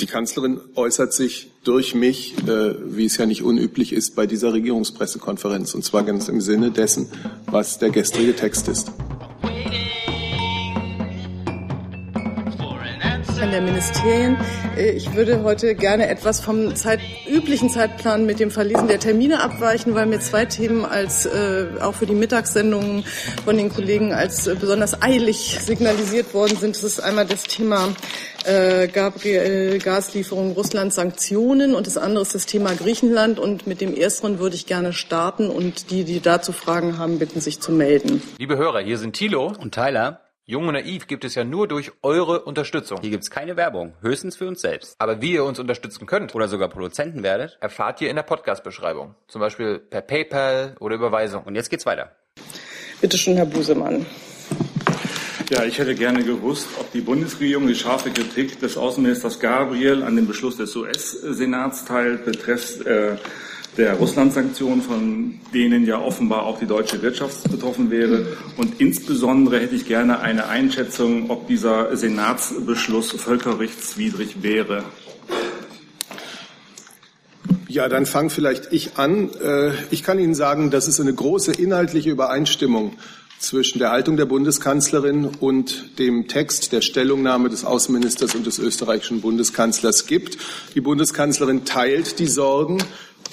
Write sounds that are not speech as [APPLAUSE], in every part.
Die Kanzlerin äußert sich durch mich, äh, wie es ja nicht unüblich ist, bei dieser Regierungspressekonferenz, und zwar ganz im Sinne dessen, was der gestrige Text ist. An der Ministerien. Äh, ich würde heute gerne etwas vom Zeit, üblichen Zeitplan mit dem Verlesen der Termine abweichen, weil mir zwei Themen als äh, auch für die Mittagssendungen von den Kollegen als äh, besonders eilig signalisiert worden sind. Das ist einmal das Thema äh, Gabriel Gaslieferung Russland Sanktionen und das andere ist das Thema Griechenland und mit dem ersteren würde ich gerne starten und die, die dazu Fragen haben, bitten sich zu melden. Liebe Hörer, hier sind Thilo und Tyler. Jung und Naiv gibt es ja nur durch eure Unterstützung. Hier gibt es keine Werbung, höchstens für uns selbst. Aber wie ihr uns unterstützen könnt oder sogar Produzenten werdet, erfahrt ihr in der Podcast-Beschreibung. Zum Beispiel per PayPal oder Überweisung. Und jetzt geht's weiter. Bitte schön, Herr Busemann. Ja, ich hätte gerne gewusst, ob die Bundesregierung die scharfe Kritik des Außenministers Gabriel an dem Beschluss des US-Senats teilt, betreffs äh, der Russland-Sanktionen, von denen ja offenbar auch die deutsche Wirtschaft betroffen wäre. Und insbesondere hätte ich gerne eine Einschätzung, ob dieser Senatsbeschluss völkerrechtswidrig wäre. Ja, dann fange vielleicht ich an. Äh, ich kann Ihnen sagen, dass es eine große inhaltliche Übereinstimmung zwischen der Haltung der Bundeskanzlerin und dem Text der Stellungnahme des Außenministers und des österreichischen Bundeskanzlers gibt. Die Bundeskanzlerin teilt die Sorgen,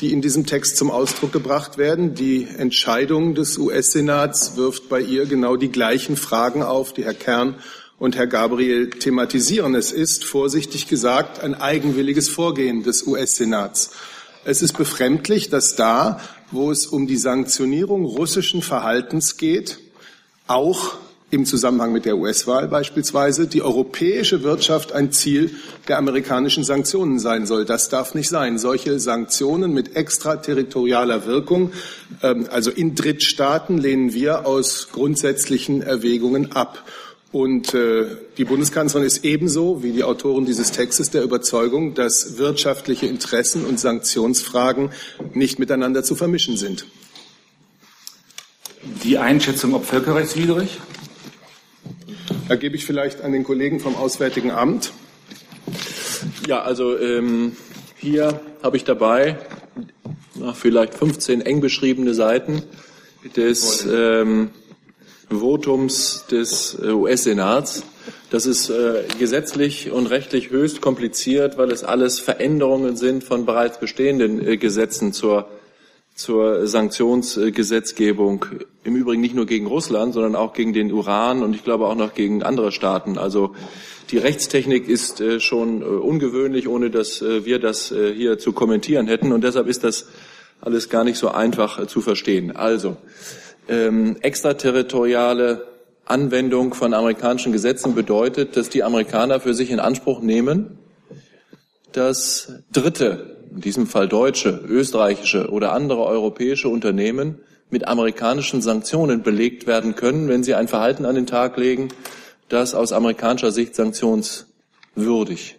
die in diesem Text zum Ausdruck gebracht werden. Die Entscheidung des US-Senats wirft bei ihr genau die gleichen Fragen auf, die Herr Kern und Herr Gabriel thematisieren. Es ist, vorsichtig gesagt, ein eigenwilliges Vorgehen des US-Senats. Es ist befremdlich, dass da, wo es um die Sanktionierung russischen Verhaltens geht, auch im Zusammenhang mit der US-Wahl beispielsweise die europäische Wirtschaft ein Ziel der amerikanischen Sanktionen sein soll. Das darf nicht sein. Solche Sanktionen mit extraterritorialer Wirkung, ähm, also in Drittstaaten, lehnen wir aus grundsätzlichen Erwägungen ab. Und äh, die Bundeskanzlerin ist ebenso wie die Autoren dieses Textes der Überzeugung, dass wirtschaftliche Interessen und Sanktionsfragen nicht miteinander zu vermischen sind. Die Einschätzung, ob völkerrechtswidrig? Da gebe ich vielleicht an den Kollegen vom Auswärtigen Amt. Ja, also ähm, hier habe ich dabei na, vielleicht 15 eng beschriebene Seiten des ähm, Votums des äh, US-Senats. Das ist äh, gesetzlich und rechtlich höchst kompliziert, weil es alles Veränderungen sind von bereits bestehenden äh, Gesetzen zur zur Sanktionsgesetzgebung. Im Übrigen nicht nur gegen Russland, sondern auch gegen den Uran und ich glaube auch noch gegen andere Staaten. Also die Rechtstechnik ist äh, schon äh, ungewöhnlich, ohne dass äh, wir das hier zu kommentieren hätten. Und deshalb ist das alles gar nicht so einfach zu verstehen. Also ähm, extraterritoriale Anwendung von amerikanischen Gesetzen bedeutet, dass die Amerikaner für sich in Anspruch nehmen, dass Dritte in diesem Fall deutsche, österreichische oder andere europäische Unternehmen mit amerikanischen Sanktionen belegt werden können, wenn sie ein Verhalten an den Tag legen, das aus amerikanischer Sicht sanktionswürdig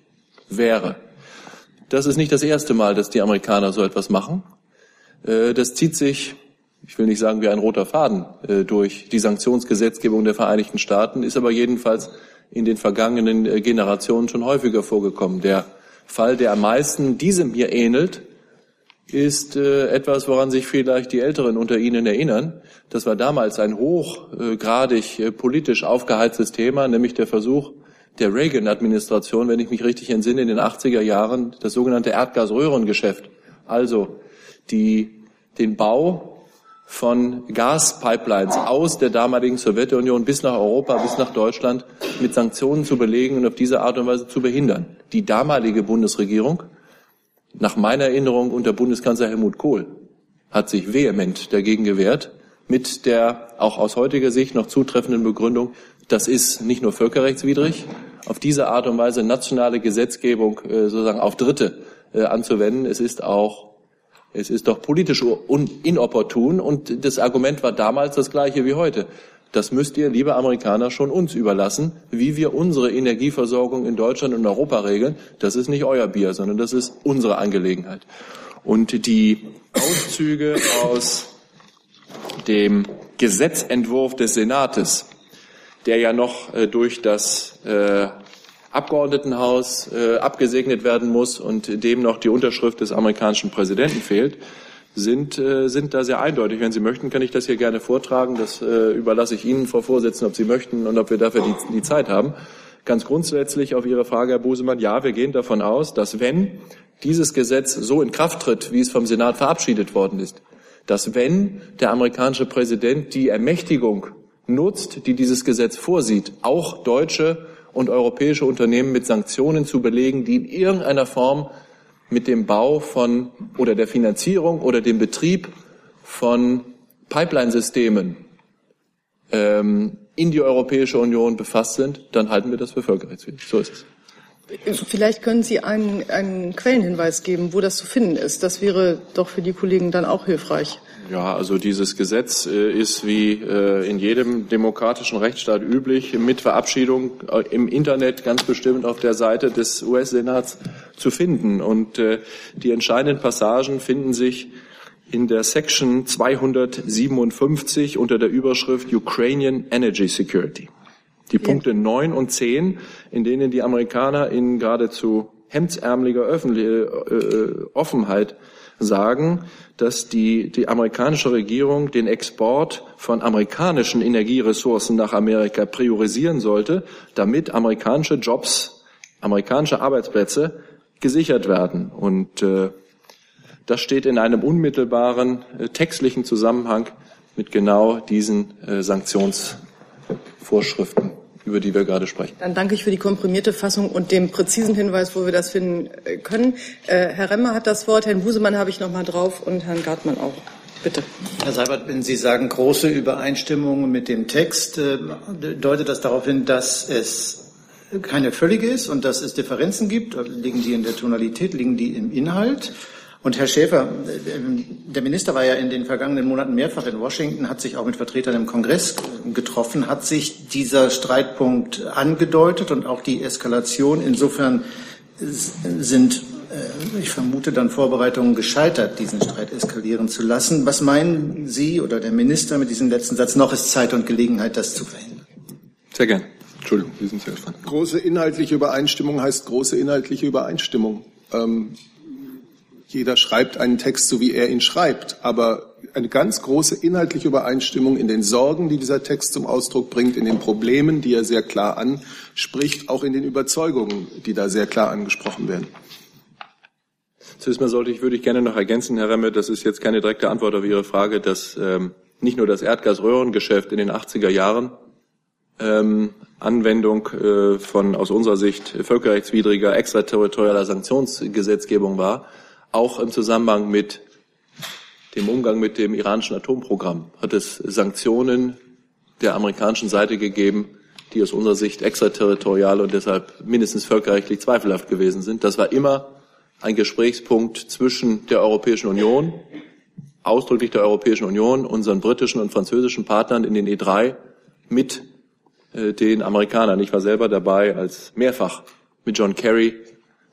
wäre. Das ist nicht das erste Mal, dass die Amerikaner so etwas machen. Äh, das zieht sich, ich will nicht sagen wie ein roter Faden, äh, durch die Sanktionsgesetzgebung der Vereinigten Staaten, ist aber jedenfalls in den vergangenen äh, Generationen schon häufiger vorgekommen. Der Fall, der am meisten diesem hier ähnelt, ist äh, etwas, woran sich vielleicht die Älteren unter Ihnen erinnern. Das war damals ein hochgradig äh, politisch aufgeheiztes Thema, nämlich der Versuch der Reagan-Administration, wenn ich mich richtig entsinne, in den 80er Jahren, das sogenannte Erdgasröhrengeschäft. Also die, den Bau von Gaspipelines aus der damaligen Sowjetunion bis nach Europa, bis nach Deutschland mit Sanktionen zu belegen und auf diese Art und Weise zu behindern. Die damalige Bundesregierung, nach meiner Erinnerung unter Bundeskanzler Helmut Kohl, hat sich vehement dagegen gewehrt, mit der auch aus heutiger Sicht noch zutreffenden Begründung, das ist nicht nur völkerrechtswidrig, auf diese Art und Weise nationale Gesetzgebung äh, sozusagen auf Dritte äh, anzuwenden. Es ist auch es ist doch politisch inopportun und das Argument war damals das gleiche wie heute. Das müsst ihr, liebe Amerikaner, schon uns überlassen, wie wir unsere Energieversorgung in Deutschland und Europa regeln. Das ist nicht euer Bier, sondern das ist unsere Angelegenheit. Und die Auszüge aus dem Gesetzentwurf des Senates, der ja noch äh, durch das äh, Abgeordnetenhaus äh, abgesegnet werden muss und dem noch die Unterschrift des amerikanischen Präsidenten fehlt, sind, äh, sind da sehr eindeutig. Wenn Sie möchten, kann ich das hier gerne vortragen. Das äh, überlasse ich Ihnen, Frau Vorsitzende, ob Sie möchten und ob wir dafür die, die Zeit haben. Ganz grundsätzlich auf Ihre Frage, Herr Busemann, ja, wir gehen davon aus, dass wenn dieses Gesetz so in Kraft tritt, wie es vom Senat verabschiedet worden ist, dass wenn der amerikanische Präsident die Ermächtigung nutzt, die dieses Gesetz vorsieht, auch deutsche und europäische Unternehmen mit Sanktionen zu belegen, die in irgendeiner Form mit dem Bau von oder der Finanzierung oder dem Betrieb von Pipeline-Systemen ähm, in die Europäische Union befasst sind, dann halten wir das für völkerrechtswidrig. So ist es. Vielleicht können Sie einen, einen Quellenhinweis geben, wo das zu finden ist. Das wäre doch für die Kollegen dann auch hilfreich. Ja, also dieses Gesetz äh, ist wie äh, in jedem demokratischen Rechtsstaat üblich mit Verabschiedung äh, im Internet ganz bestimmt auf der Seite des US-Senats zu finden. Und die entscheidenden Passagen finden sich in der Section 257 unter der Überschrift Ukrainian Energy Security. Die Punkte neun und zehn, in denen die Amerikaner in geradezu hemdsärmeliger Öffentlich äh, Offenheit sagen, dass die, die amerikanische Regierung den Export von amerikanischen Energieressourcen nach Amerika priorisieren sollte, damit amerikanische Jobs, amerikanische Arbeitsplätze gesichert werden. Und äh, das steht in einem unmittelbaren äh, textlichen Zusammenhang mit genau diesen äh, Sanktionsvorschriften über die wir gerade sprechen. Dann danke ich für die komprimierte Fassung und den präzisen Hinweis, wo wir das finden äh, können. Äh, Herr Remmer hat das Wort, Herrn Busemann habe ich noch mal drauf und Herrn Gartmann auch. Bitte. Herr Seibert, wenn Sie sagen große Übereinstimmung mit dem Text, äh, deutet das darauf hin, dass es keine völlige ist und dass es Differenzen gibt? Liegen die in der Tonalität, liegen die im Inhalt? Und Herr Schäfer, der Minister war ja in den vergangenen Monaten mehrfach in Washington, hat sich auch mit Vertretern im Kongress getroffen. Hat sich dieser Streitpunkt angedeutet und auch die Eskalation? Insofern sind, äh, ich vermute, dann Vorbereitungen gescheitert, diesen Streit eskalieren zu lassen. Was meinen Sie oder der Minister mit diesem letzten Satz? Noch ist Zeit und Gelegenheit, das zu verhindern. Sehr gern. Entschuldigung, Sie sind zuerst dran. Große inhaltliche Übereinstimmung heißt große inhaltliche Übereinstimmung. Ähm, jeder schreibt einen Text, so wie er ihn schreibt, aber eine ganz große inhaltliche Übereinstimmung in den Sorgen, die dieser Text zum Ausdruck bringt, in den Problemen, die er sehr klar anspricht, auch in den Überzeugungen, die da sehr klar angesprochen werden. Zuerst mal sollte ich, würde ich gerne noch ergänzen, Herr Remme, das ist jetzt keine direkte Antwort auf Ihre Frage, dass ähm, nicht nur das Erdgasröhrengeschäft in den 80er Jahren ähm, Anwendung äh, von aus unserer Sicht völkerrechtswidriger extraterritorialer Sanktionsgesetzgebung war, auch im Zusammenhang mit dem Umgang mit dem iranischen Atomprogramm hat es Sanktionen der amerikanischen Seite gegeben, die aus unserer Sicht extraterritorial und deshalb mindestens völkerrechtlich zweifelhaft gewesen sind. Das war immer ein Gesprächspunkt zwischen der Europäischen Union, ausdrücklich der Europäischen Union, unseren britischen und französischen Partnern in den E3 mit äh, den Amerikanern. Ich war selber dabei, als mehrfach mit John Kerry,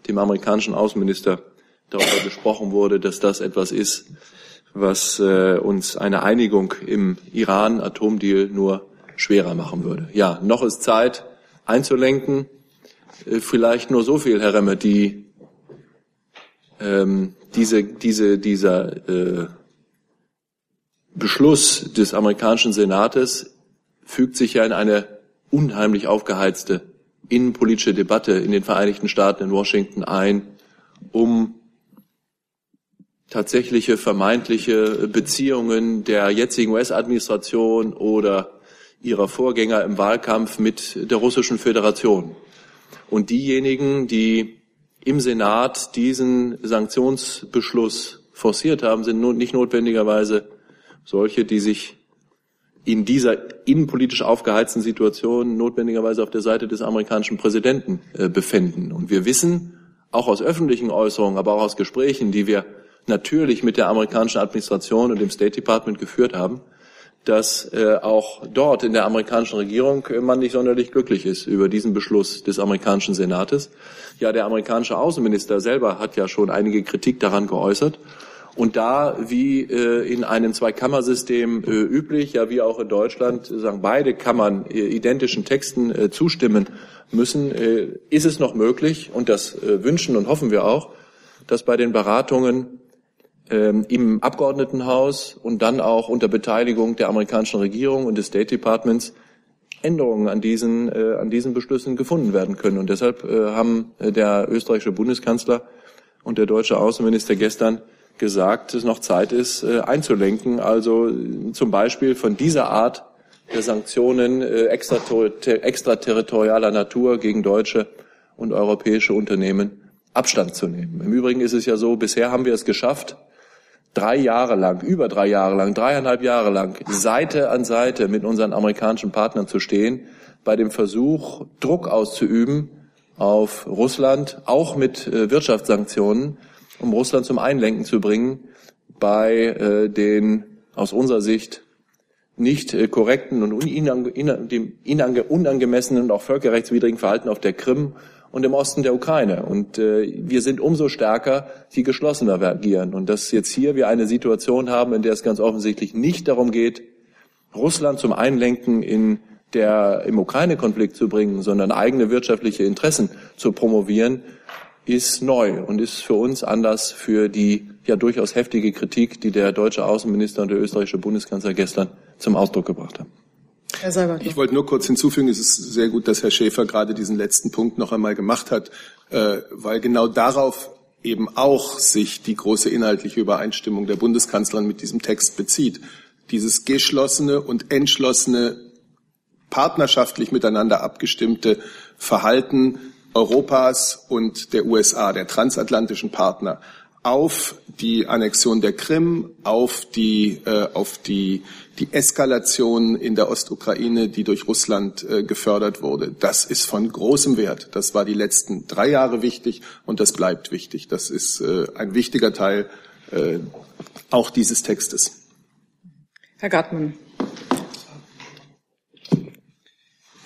dem amerikanischen Außenminister, darüber gesprochen wurde, dass das etwas ist, was äh, uns eine Einigung im Iran-Atomdeal nur schwerer machen würde. Ja, noch ist Zeit einzulenken. Äh, vielleicht nur so viel, Herr Remme, die ähm, diese, diese, dieser äh, Beschluss des amerikanischen Senates fügt sich ja in eine unheimlich aufgeheizte innenpolitische Debatte in den Vereinigten Staaten in Washington ein, um tatsächliche vermeintliche Beziehungen der jetzigen US-Administration oder ihrer Vorgänger im Wahlkampf mit der Russischen Föderation. Und diejenigen, die im Senat diesen Sanktionsbeschluss forciert haben, sind nicht notwendigerweise solche, die sich in dieser innenpolitisch aufgeheizten Situation notwendigerweise auf der Seite des amerikanischen Präsidenten äh, befinden. Und wir wissen, auch aus öffentlichen Äußerungen, aber auch aus Gesprächen, die wir natürlich mit der amerikanischen Administration und dem State Department geführt haben, dass äh, auch dort in der amerikanischen Regierung äh, man nicht sonderlich glücklich ist über diesen Beschluss des amerikanischen Senates. Ja, der amerikanische Außenminister selber hat ja schon einige Kritik daran geäußert. Und da, wie äh, in einem Zweikammersystem äh, üblich, ja wie auch in Deutschland, sagen beide Kammern äh, identischen Texten äh, zustimmen müssen, äh, ist es noch möglich, und das äh, wünschen und hoffen wir auch, dass bei den Beratungen im Abgeordnetenhaus und dann auch unter Beteiligung der amerikanischen Regierung und des State Departments Änderungen an diesen, äh, an diesen Beschlüssen gefunden werden können. Und deshalb äh, haben äh, der österreichische Bundeskanzler und der deutsche Außenminister gestern gesagt, dass noch Zeit ist, äh, einzulenken. Also zum Beispiel von dieser Art der Sanktionen äh, extraterritorialer Natur gegen deutsche und europäische Unternehmen Abstand zu nehmen. Im Übrigen ist es ja so, bisher haben wir es geschafft, drei Jahre lang, über drei Jahre lang, dreieinhalb Jahre lang Seite an Seite mit unseren amerikanischen Partnern zu stehen, bei dem Versuch, Druck auszuüben auf Russland, auch mit äh, Wirtschaftssanktionen, um Russland zum Einlenken zu bringen bei äh, den aus unserer Sicht nicht äh, korrekten und unangemessenen und auch völkerrechtswidrigen Verhalten auf der Krim und im Osten der Ukraine. Und äh, wir sind umso stärker, je geschlossener wir agieren. Und dass jetzt hier wir eine Situation haben, in der es ganz offensichtlich nicht darum geht, Russland zum Einlenken in der im Ukraine-Konflikt zu bringen, sondern eigene wirtschaftliche Interessen zu promovieren, ist neu und ist für uns anders für die ja durchaus heftige Kritik, die der deutsche Außenminister und der österreichische Bundeskanzler gestern zum Ausdruck gebracht haben. Ich wollte nur kurz hinzufügen, es ist sehr gut, dass Herr Schäfer gerade diesen letzten Punkt noch einmal gemacht hat, äh, weil genau darauf eben auch sich die große inhaltliche Übereinstimmung der Bundeskanzlerin mit diesem Text bezieht. Dieses geschlossene und entschlossene, partnerschaftlich miteinander abgestimmte Verhalten Europas und der USA, der transatlantischen Partner, auf die Annexion der Krim, auf die, äh, auf die, die Eskalation in der Ostukraine, die durch Russland äh, gefördert wurde. Das ist von großem Wert. Das war die letzten drei Jahre wichtig und das bleibt wichtig. Das ist äh, ein wichtiger Teil äh, auch dieses Textes. Herr Gartmann.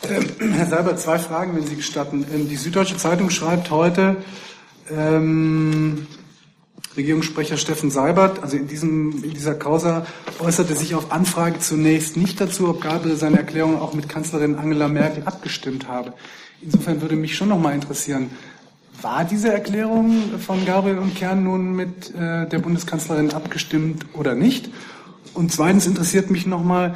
Ähm, Herr Seibert, zwei Fragen, wenn Sie gestatten. Ähm, die Süddeutsche Zeitung schreibt heute, ähm, Regierungssprecher Steffen Seibert, also in, diesem, in dieser Causa, äußerte sich auf Anfrage zunächst nicht dazu, ob Gabriel seine Erklärung auch mit Kanzlerin Angela Merkel abgestimmt habe. Insofern würde mich schon noch mal interessieren, war diese Erklärung von Gabriel und Kern nun mit äh, der Bundeskanzlerin abgestimmt oder nicht? Und zweitens interessiert mich noch mal,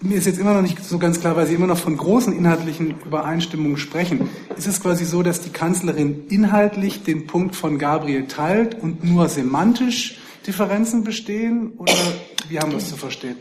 mir ist jetzt immer noch nicht so ganz klar, weil Sie immer noch von großen inhaltlichen Übereinstimmungen sprechen. Ist es quasi so, dass die Kanzlerin inhaltlich den Punkt von Gabriel teilt und nur semantisch Differenzen bestehen? Oder wie haben wir es zu verstehen?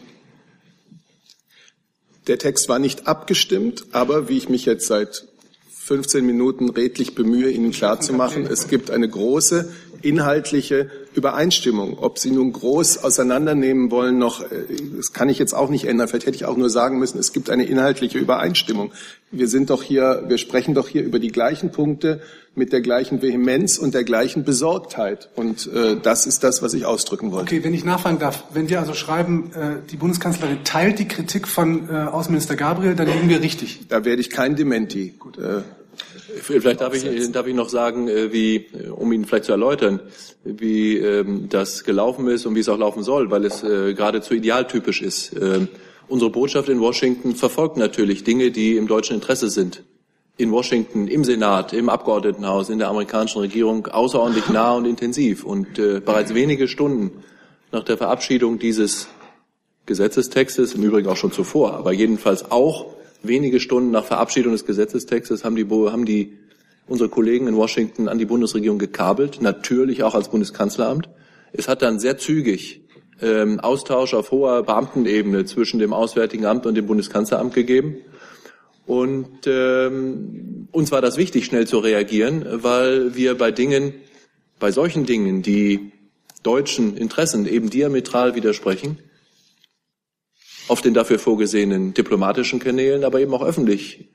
Der Text war nicht abgestimmt, aber wie ich mich jetzt seit 15 Minuten redlich bemühe, Ihnen klarzumachen, es gibt eine große inhaltliche Übereinstimmung. Ob Sie nun groß auseinandernehmen wollen, noch, äh, das kann ich jetzt auch nicht ändern. Vielleicht hätte ich auch nur sagen müssen, es gibt eine inhaltliche Übereinstimmung. Wir sind doch hier, wir sprechen doch hier über die gleichen Punkte mit der gleichen Vehemenz und der gleichen Besorgtheit. Und äh, das ist das, was ich ausdrücken wollte. Okay, wenn ich nachfragen darf, wenn wir also schreiben, äh, die Bundeskanzlerin teilt die Kritik von äh, Außenminister Gabriel, dann liegen wir richtig. Da werde ich kein Dementi. Gut. Äh, Vielleicht darf ich, darf ich noch sagen, äh, wie, äh, um Ihnen vielleicht zu erläutern, wie ähm, das gelaufen ist und wie es auch laufen soll, weil es äh, geradezu idealtypisch ist. Ähm, unsere Botschaft in Washington verfolgt natürlich Dinge, die im deutschen Interesse sind. In Washington, im Senat, im Abgeordnetenhaus, in der amerikanischen Regierung außerordentlich nah und intensiv. Und äh, bereits wenige Stunden nach der Verabschiedung dieses Gesetzestextes, im Übrigen auch schon zuvor, aber jedenfalls auch wenige Stunden nach Verabschiedung des Gesetzestextes haben die, haben die unsere Kollegen in Washington an die Bundesregierung gekabelt, natürlich auch als Bundeskanzleramt. Es hat dann sehr zügig ähm, Austausch auf hoher Beamtenebene zwischen dem Auswärtigen Amt und dem Bundeskanzleramt gegeben. Und ähm, uns war das wichtig, schnell zu reagieren, weil wir bei Dingen, bei solchen Dingen, die deutschen Interessen eben diametral widersprechen, auf den dafür vorgesehenen diplomatischen Kanälen, aber eben auch öffentlich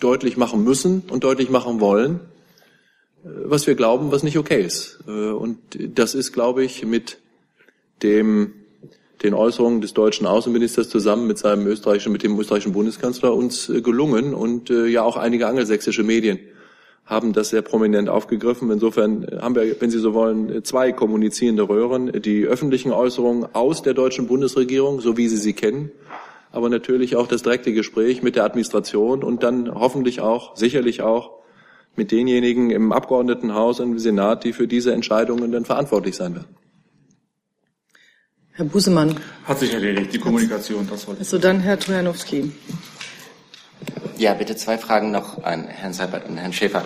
deutlich machen müssen und deutlich machen wollen, was wir glauben, was nicht okay ist. Und das ist, glaube ich, mit dem, den Äußerungen des deutschen Außenministers zusammen mit seinem österreichischen, mit dem österreichischen Bundeskanzler uns gelungen und ja auch einige angelsächsische Medien haben das sehr prominent aufgegriffen. Insofern haben wir, wenn Sie so wollen, zwei kommunizierende Röhren. Die öffentlichen Äußerungen aus der deutschen Bundesregierung, so wie Sie sie kennen, aber natürlich auch das direkte Gespräch mit der Administration und dann hoffentlich auch, sicherlich auch mit denjenigen im Abgeordnetenhaus und im Senat, die für diese Entscheidungen dann verantwortlich sein werden. Herr Busemann. Hat sich erledigt, die Kommunikation, das wollte Also dann Herr Trojanowski. Ja, bitte zwei Fragen noch an Herrn Seibert und Herrn Schäfer.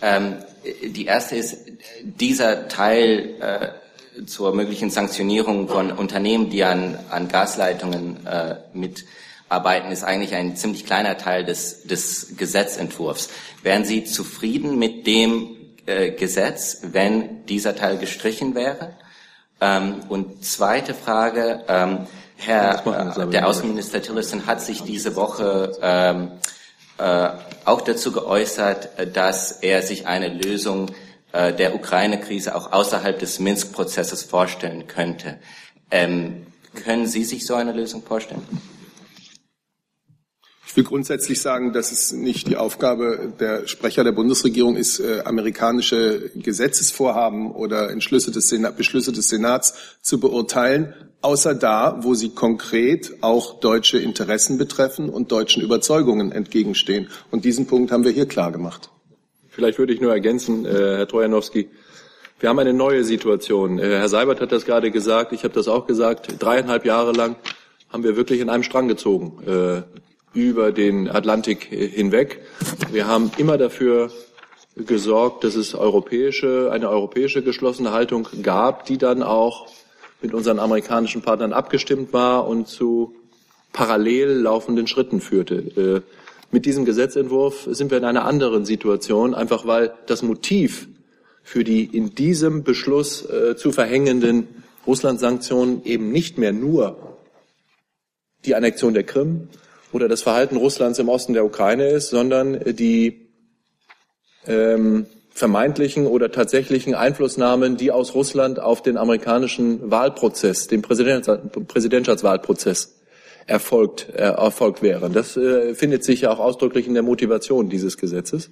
Ähm, die erste ist, dieser Teil äh, zur möglichen Sanktionierung von Unternehmen, die an, an Gasleitungen äh, mitarbeiten, ist eigentlich ein ziemlich kleiner Teil des, des Gesetzentwurfs. Wären Sie zufrieden mit dem äh, Gesetz, wenn dieser Teil gestrichen wäre? Ähm, und zweite Frage, ähm, Herr, äh, der Außenminister Tillerson hat sich diese Woche ähm, äh, auch dazu geäußert, äh, dass er sich eine Lösung äh, der Ukraine-Krise auch außerhalb des Minsk-Prozesses vorstellen könnte. Ähm, können Sie sich so eine Lösung vorstellen? Ich will grundsätzlich sagen, dass es nicht die Aufgabe der Sprecher der Bundesregierung ist, äh, amerikanische Gesetzesvorhaben oder Entschlüsse des Senat, Beschlüsse des Senats zu beurteilen, außer da, wo sie konkret auch deutsche Interessen betreffen und deutschen Überzeugungen entgegenstehen. Und diesen Punkt haben wir hier klar gemacht. Vielleicht würde ich nur ergänzen, äh, Herr Trojanowski. Wir haben eine neue Situation. Äh, Herr Seibert hat das gerade gesagt, ich habe das auch gesagt. Dreieinhalb Jahre lang haben wir wirklich in einem Strang gezogen. Äh, über den Atlantik hinweg. Wir haben immer dafür gesorgt, dass es europäische, eine europäische geschlossene Haltung gab, die dann auch mit unseren amerikanischen Partnern abgestimmt war und zu parallel laufenden Schritten führte. Äh, mit diesem Gesetzentwurf sind wir in einer anderen Situation, einfach weil das Motiv für die in diesem Beschluss äh, zu verhängenden Russland-Sanktionen eben nicht mehr nur die Annexion der Krim, oder das Verhalten Russlands im Osten der Ukraine ist, sondern die ähm, vermeintlichen oder tatsächlichen Einflussnahmen, die aus Russland auf den amerikanischen Wahlprozess, den Präsidentschaftswahlprozess erfolgt, äh, erfolgt wären. Das äh, findet sich ja auch ausdrücklich in der Motivation dieses Gesetzes.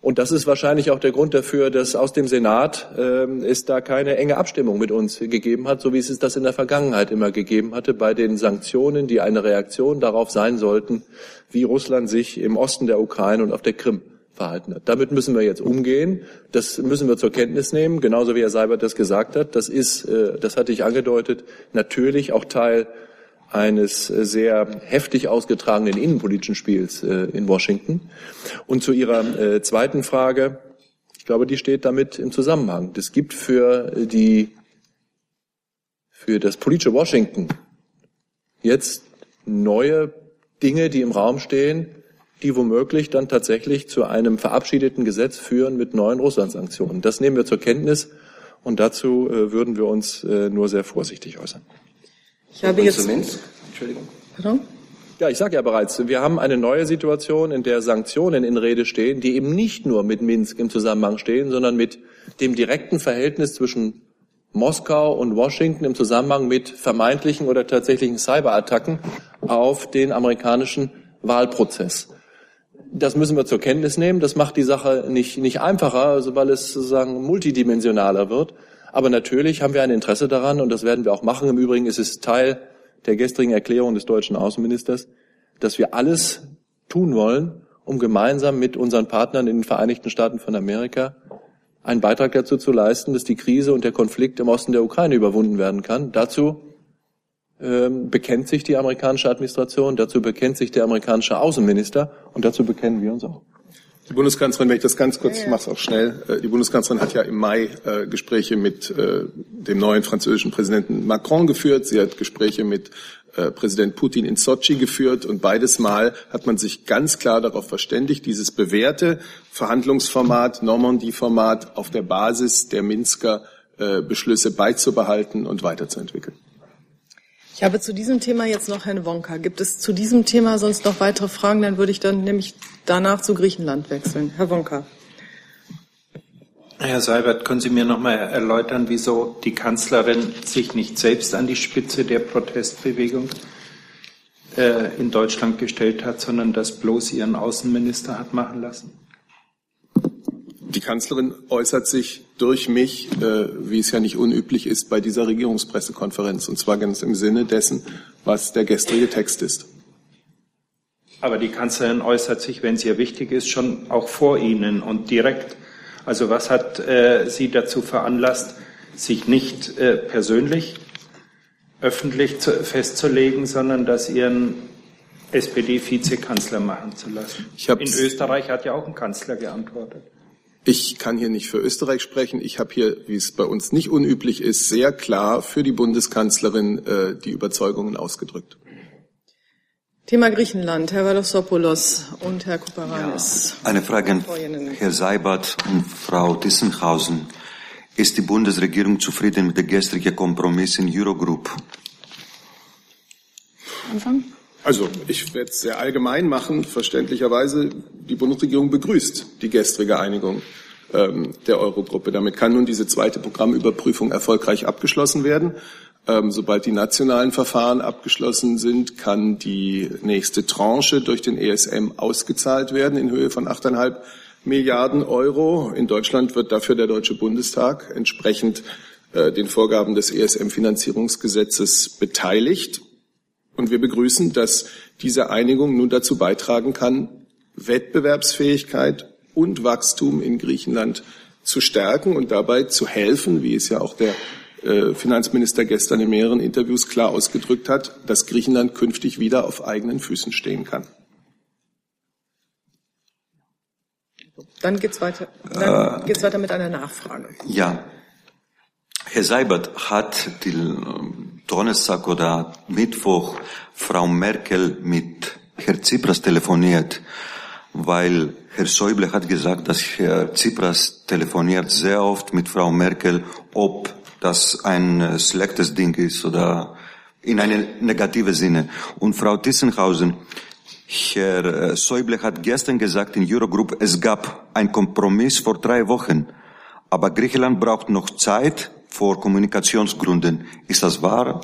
Und das ist wahrscheinlich auch der Grund dafür, dass aus dem Senat äh, es da keine enge Abstimmung mit uns gegeben hat, so wie es das in der Vergangenheit immer gegeben hatte bei den Sanktionen, die eine Reaktion darauf sein sollten, wie Russland sich im Osten der Ukraine und auf der Krim verhalten hat. Damit müssen wir jetzt umgehen. Das müssen wir zur Kenntnis nehmen, genauso wie Herr Seibert das gesagt hat. Das ist, äh, das hatte ich angedeutet, natürlich auch Teil eines äh, sehr heftig ausgetragenen innenpolitischen Spiels äh, in Washington. Und zu Ihrer zweiten Frage, ich glaube, die steht damit im Zusammenhang. Es gibt für die, für das politische Washington jetzt neue Dinge, die im Raum stehen, die womöglich dann tatsächlich zu einem verabschiedeten Gesetz führen mit neuen Russland-Sanktionen. Das nehmen wir zur Kenntnis und dazu würden wir uns nur sehr vorsichtig äußern. Ich habe jetzt. Entschuldigung. Pardon? Ja, ich sage ja bereits, wir haben eine neue Situation, in der Sanktionen in Rede stehen, die eben nicht nur mit Minsk im Zusammenhang stehen, sondern mit dem direkten Verhältnis zwischen Moskau und Washington im Zusammenhang mit vermeintlichen oder tatsächlichen Cyberattacken auf den amerikanischen Wahlprozess. Das müssen wir zur Kenntnis nehmen. Das macht die Sache nicht, nicht einfacher, also weil es sozusagen multidimensionaler wird. Aber natürlich haben wir ein Interesse daran, und das werden wir auch machen. Im Übrigen ist es Teil der gestrigen Erklärung des deutschen Außenministers, dass wir alles tun wollen, um gemeinsam mit unseren Partnern in den Vereinigten Staaten von Amerika einen Beitrag dazu zu leisten, dass die Krise und der Konflikt im Osten der Ukraine überwunden werden kann. Dazu ähm, bekennt sich die amerikanische Administration, dazu bekennt sich der amerikanische Außenminister und dazu bekennen wir uns auch. Die Bundeskanzlerin, wenn ich das ganz kurz, ich mache es auch schnell, äh, die Bundeskanzlerin hat ja im Mai äh, Gespräche mit äh, dem neuen französischen Präsidenten Macron geführt. Sie hat Gespräche mit Präsident Putin in Sochi geführt und beides Mal hat man sich ganz klar darauf verständigt, dieses bewährte Verhandlungsformat, Normandie-Format auf der Basis der Minsker Beschlüsse beizubehalten und weiterzuentwickeln. Ich habe zu diesem Thema jetzt noch Herrn Wonka. Gibt es zu diesem Thema sonst noch weitere Fragen? Dann würde ich dann nämlich danach zu Griechenland wechseln. Herr Wonka. Herr Seibert, können Sie mir noch mal erläutern, wieso die Kanzlerin sich nicht selbst an die Spitze der Protestbewegung äh, in Deutschland gestellt hat, sondern das bloß ihren Außenminister hat machen lassen? Die Kanzlerin äußert sich durch mich, äh, wie es ja nicht unüblich ist, bei dieser Regierungspressekonferenz, und zwar ganz im Sinne dessen, was der gestrige Text ist. Aber die Kanzlerin äußert sich, wenn es ihr wichtig ist, schon auch vor Ihnen und direkt. Also was hat äh, Sie dazu veranlasst, sich nicht äh, persönlich öffentlich zu, festzulegen, sondern das Ihren SPD-Vizekanzler machen zu lassen? In Österreich hat ja auch ein Kanzler geantwortet. Ich kann hier nicht für Österreich sprechen. Ich habe hier, wie es bei uns nicht unüblich ist, sehr klar für die Bundeskanzlerin äh, die Überzeugungen ausgedrückt. Thema Griechenland, Herr Valosopoulos und Herr Kuparanis. Ja, eine Frage an Herr Seibert und Frau Tissenhausen. Ist die Bundesregierung zufrieden mit dem gestrigen Kompromiss in Eurogroup? Anfang? Also ich werde es sehr allgemein machen. Verständlicherweise, die Bundesregierung begrüßt die gestrige Einigung ähm, der Eurogruppe. Damit kann nun diese zweite Programmüberprüfung erfolgreich abgeschlossen werden. Ähm, sobald die nationalen Verfahren abgeschlossen sind, kann die nächste Tranche durch den ESM ausgezahlt werden in Höhe von 8,5 Milliarden Euro. In Deutschland wird dafür der Deutsche Bundestag entsprechend äh, den Vorgaben des ESM-Finanzierungsgesetzes beteiligt. Und wir begrüßen, dass diese Einigung nun dazu beitragen kann, Wettbewerbsfähigkeit und Wachstum in Griechenland zu stärken und dabei zu helfen, wie es ja auch der äh, Finanzminister gestern in mehreren Interviews klar ausgedrückt hat, dass Griechenland künftig wieder auf eigenen Füßen stehen kann. Dann geht's weiter. Dann äh, geht's weiter mit einer Nachfrage. Ja. Herr Seibert hat die Donnerstag oder Mittwoch Frau Merkel mit Herr Tsipras telefoniert, weil Herr Schäuble hat gesagt, dass Herr Tsipras telefoniert sehr oft mit Frau Merkel, ob das ein schlechtes Ding ist oder in einem negativen Sinne. Und Frau Tissenhausen, Herr Schäuble hat gestern gesagt in Eurogroup, es gab einen Kompromiss vor drei Wochen, aber Griechenland braucht noch Zeit, vor Kommunikationsgründen. Ist das wahr?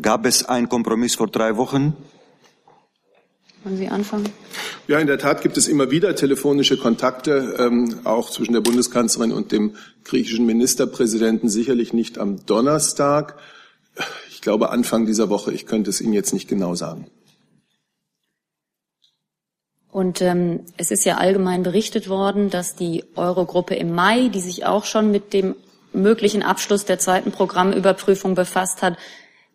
Gab es einen Kompromiss vor drei Wochen? Wollen Sie anfangen? Ja, in der Tat gibt es immer wieder telefonische Kontakte, ähm, auch zwischen der Bundeskanzlerin und dem griechischen Ministerpräsidenten, sicherlich nicht am Donnerstag. Ich glaube Anfang dieser Woche. Ich könnte es Ihnen jetzt nicht genau sagen. Und ähm, es ist ja allgemein berichtet worden, dass die Eurogruppe im Mai, die sich auch schon mit dem möglichen Abschluss der zweiten Programmüberprüfung befasst hat,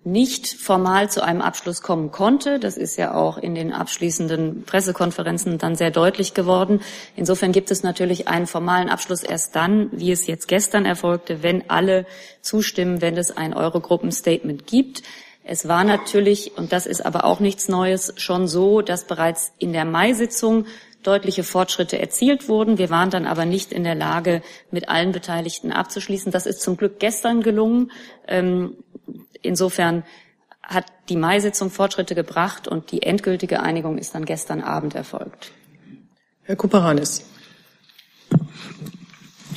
nicht formal zu einem Abschluss kommen konnte. Das ist ja auch in den abschließenden Pressekonferenzen dann sehr deutlich geworden. Insofern gibt es natürlich einen formalen Abschluss erst dann, wie es jetzt gestern erfolgte, wenn alle zustimmen, wenn es ein Eurogruppenstatement gibt. Es war natürlich, und das ist aber auch nichts Neues, schon so, dass bereits in der Mai-Sitzung deutliche Fortschritte erzielt wurden. Wir waren dann aber nicht in der Lage, mit allen Beteiligten abzuschließen. Das ist zum Glück gestern gelungen. Ähm, insofern hat die Mai-Sitzung Fortschritte gebracht und die endgültige Einigung ist dann gestern Abend erfolgt. Herr Kuperanis.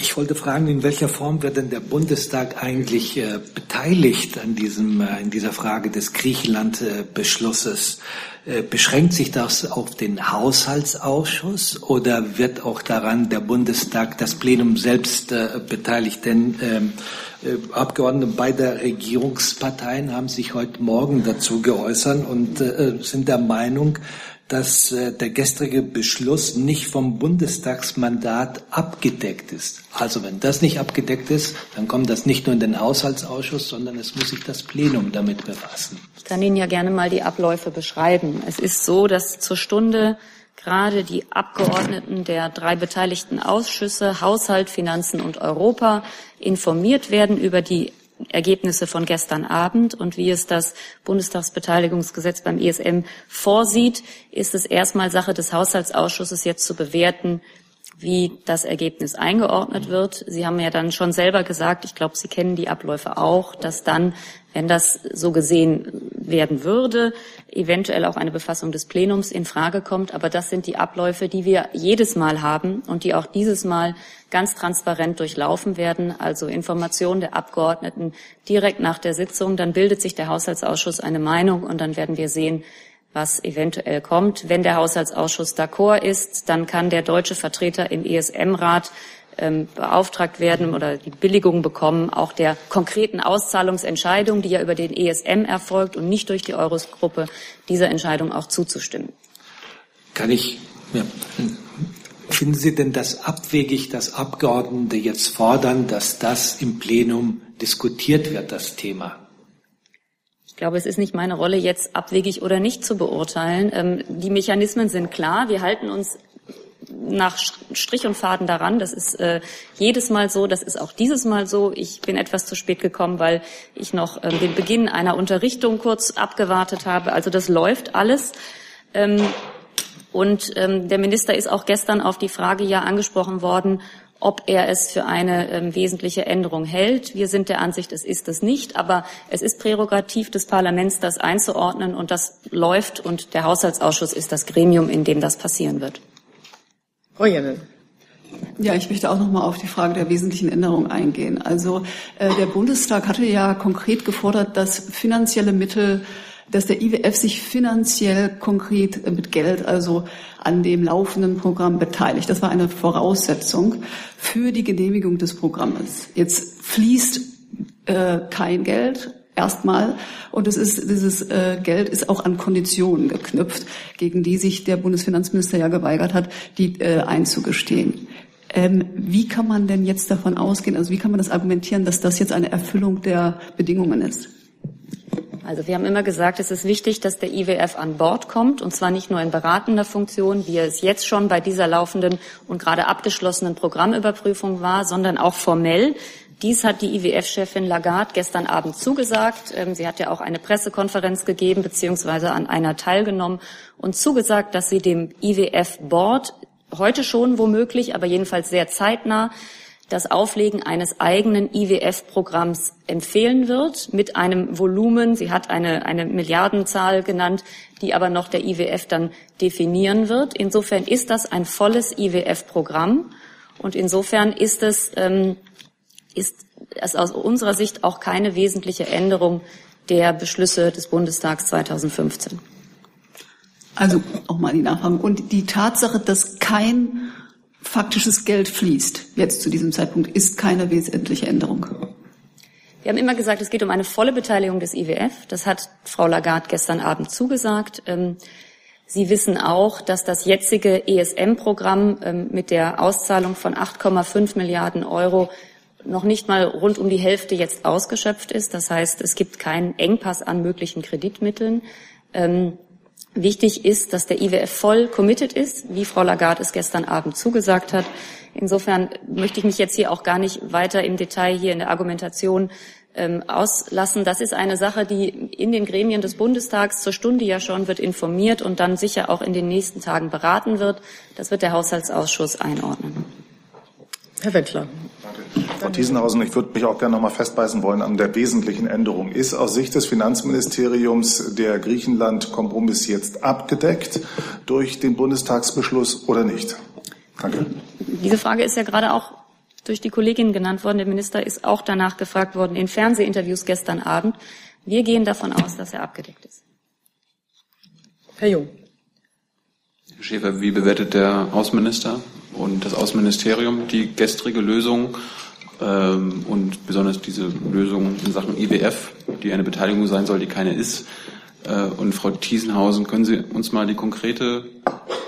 Ich wollte fragen, in welcher Form wird denn der Bundestag eigentlich äh, beteiligt an diesem, äh, in dieser Frage des Griechenland-Beschlusses? Äh, beschränkt sich das auf den Haushaltsausschuss oder wird auch daran der Bundestag, das Plenum selbst äh, beteiligt? Denn ähm, äh, Abgeordnete beider Regierungsparteien haben sich heute Morgen dazu geäußert und äh, sind der Meinung, dass äh, der gestrige Beschluss nicht vom Bundestagsmandat abgedeckt ist. Also wenn das nicht abgedeckt ist, dann kommt das nicht nur in den Haushaltsausschuss, sondern es muss sich das Plenum damit befassen. Ich kann Ihnen ja gerne mal die Abläufe beschreiben. Es ist so, dass zur Stunde gerade die Abgeordneten der drei beteiligten Ausschüsse Haushalt, Finanzen und Europa informiert werden über die Ergebnisse von gestern Abend und wie es das Bundestagsbeteiligungsgesetz beim ISM vorsieht, ist es erstmal Sache des Haushaltsausschusses jetzt zu bewerten, wie das Ergebnis eingeordnet wird. Sie haben ja dann schon selber gesagt, ich glaube, Sie kennen die Abläufe auch, dass dann, wenn das so gesehen werden würde, eventuell auch eine Befassung des Plenums in Frage kommt. Aber das sind die Abläufe, die wir jedes Mal haben und die auch dieses Mal ganz transparent durchlaufen werden. Also Information der Abgeordneten direkt nach der Sitzung. Dann bildet sich der Haushaltsausschuss eine Meinung und dann werden wir sehen, was eventuell kommt. Wenn der Haushaltsausschuss d'accord ist, dann kann der deutsche Vertreter im ESM-Rat ähm, beauftragt werden oder die Billigung bekommen, auch der konkreten Auszahlungsentscheidung, die ja über den ESM erfolgt und nicht durch die Eurogruppe, dieser Entscheidung auch zuzustimmen. Kann ich, ja. Finden Sie denn das abwegig, dass Abgeordnete jetzt fordern, dass das im Plenum diskutiert wird, das Thema? Ich glaube, es ist nicht meine Rolle, jetzt abwegig oder nicht zu beurteilen. Ähm, die Mechanismen sind klar. Wir halten uns nach Strich und Faden daran. Das ist äh, jedes Mal so, das ist auch dieses Mal so. Ich bin etwas zu spät gekommen, weil ich noch äh, den Beginn einer Unterrichtung kurz abgewartet habe. Also das läuft alles. Ähm, und ähm, der Minister ist auch gestern auf die Frage ja angesprochen worden, ob er es für eine ähm, wesentliche Änderung hält. Wir sind der Ansicht, es ist es nicht, aber es ist Prärogativ des Parlaments, das einzuordnen und das läuft und der Haushaltsausschuss ist das Gremium, in dem das passieren wird. Frau Jennen. Ja, ich möchte auch noch mal auf die Frage der wesentlichen Änderung eingehen. Also äh, der Bundestag hatte ja konkret gefordert, dass finanzielle Mittel dass der IWF sich finanziell konkret mit Geld, also an dem laufenden Programm beteiligt. Das war eine Voraussetzung für die Genehmigung des Programmes. Jetzt fließt äh, kein Geld erstmal und es ist dieses äh, Geld ist auch an Konditionen geknüpft, gegen die sich der Bundesfinanzminister ja geweigert hat, die äh, einzugestehen. Ähm, wie kann man denn jetzt davon ausgehen, also wie kann man das argumentieren, dass das jetzt eine Erfüllung der Bedingungen ist? Also wir haben immer gesagt, es ist wichtig, dass der IWF an Bord kommt, und zwar nicht nur in beratender Funktion, wie es jetzt schon bei dieser laufenden und gerade abgeschlossenen Programmüberprüfung war, sondern auch formell. Dies hat die IWF-Chefin Lagarde gestern Abend zugesagt. Ähm, sie hat ja auch eine Pressekonferenz gegeben beziehungsweise an einer teilgenommen und zugesagt, dass sie dem IWF-Board heute schon womöglich, aber jedenfalls sehr zeitnah das Auflegen eines eigenen IWF-Programms empfehlen wird mit einem Volumen. Sie hat eine, eine Milliardenzahl genannt, die aber noch der IWF dann definieren wird. Insofern ist das ein volles IWF-Programm und insofern ist es, ähm, ist es aus unserer Sicht auch keine wesentliche Änderung der Beschlüsse des Bundestags 2015. Also auch mal die Nachfrage. Und die Tatsache, dass kein faktisches Geld fließt, jetzt zu diesem Zeitpunkt, ist keine wesentliche Änderung. Wir haben immer gesagt, es geht um eine volle Beteiligung des IWF. Das hat Frau Lagarde gestern Abend zugesagt. Ähm, Sie wissen auch, dass das jetzige ESM-Programm ähm, mit der Auszahlung von 8,5 Milliarden Euro noch nicht mal rund um die Hälfte jetzt ausgeschöpft ist. Das heißt, es gibt keinen Engpass an möglichen Kreditmitteln. Ähm, Wichtig ist, dass der IWF voll committed ist, wie Frau Lagarde es gestern Abend zugesagt hat. Insofern möchte ich mich jetzt hier auch gar nicht weiter im Detail hier in der Argumentation ähm, auslassen. Das ist eine Sache, die in den Gremien des Bundestags zur Stunde ja schon wird informiert und dann sicher auch in den nächsten Tagen beraten wird. Das wird der Haushaltsausschuss einordnen. Herr Wettler. Frau Thiesenhausen, ich würde mich auch gerne noch mal festbeißen wollen an der wesentlichen Änderung. Ist aus Sicht des Finanzministeriums der Griechenland-Kompromiss jetzt abgedeckt durch den Bundestagsbeschluss oder nicht? Danke. Diese Frage ist ja gerade auch durch die Kollegin genannt worden. Der Minister ist auch danach gefragt worden in Fernsehinterviews gestern Abend. Wir gehen davon aus, dass er abgedeckt ist. Herr Jung. Herr Schäfer, wie bewertet der Außenminister und das Außenministerium die gestrige Lösung ähm, und besonders diese Lösung in Sachen IWF, die eine Beteiligung sein soll, die keine ist. Äh, und Frau Thiesenhausen, können Sie uns mal die konkrete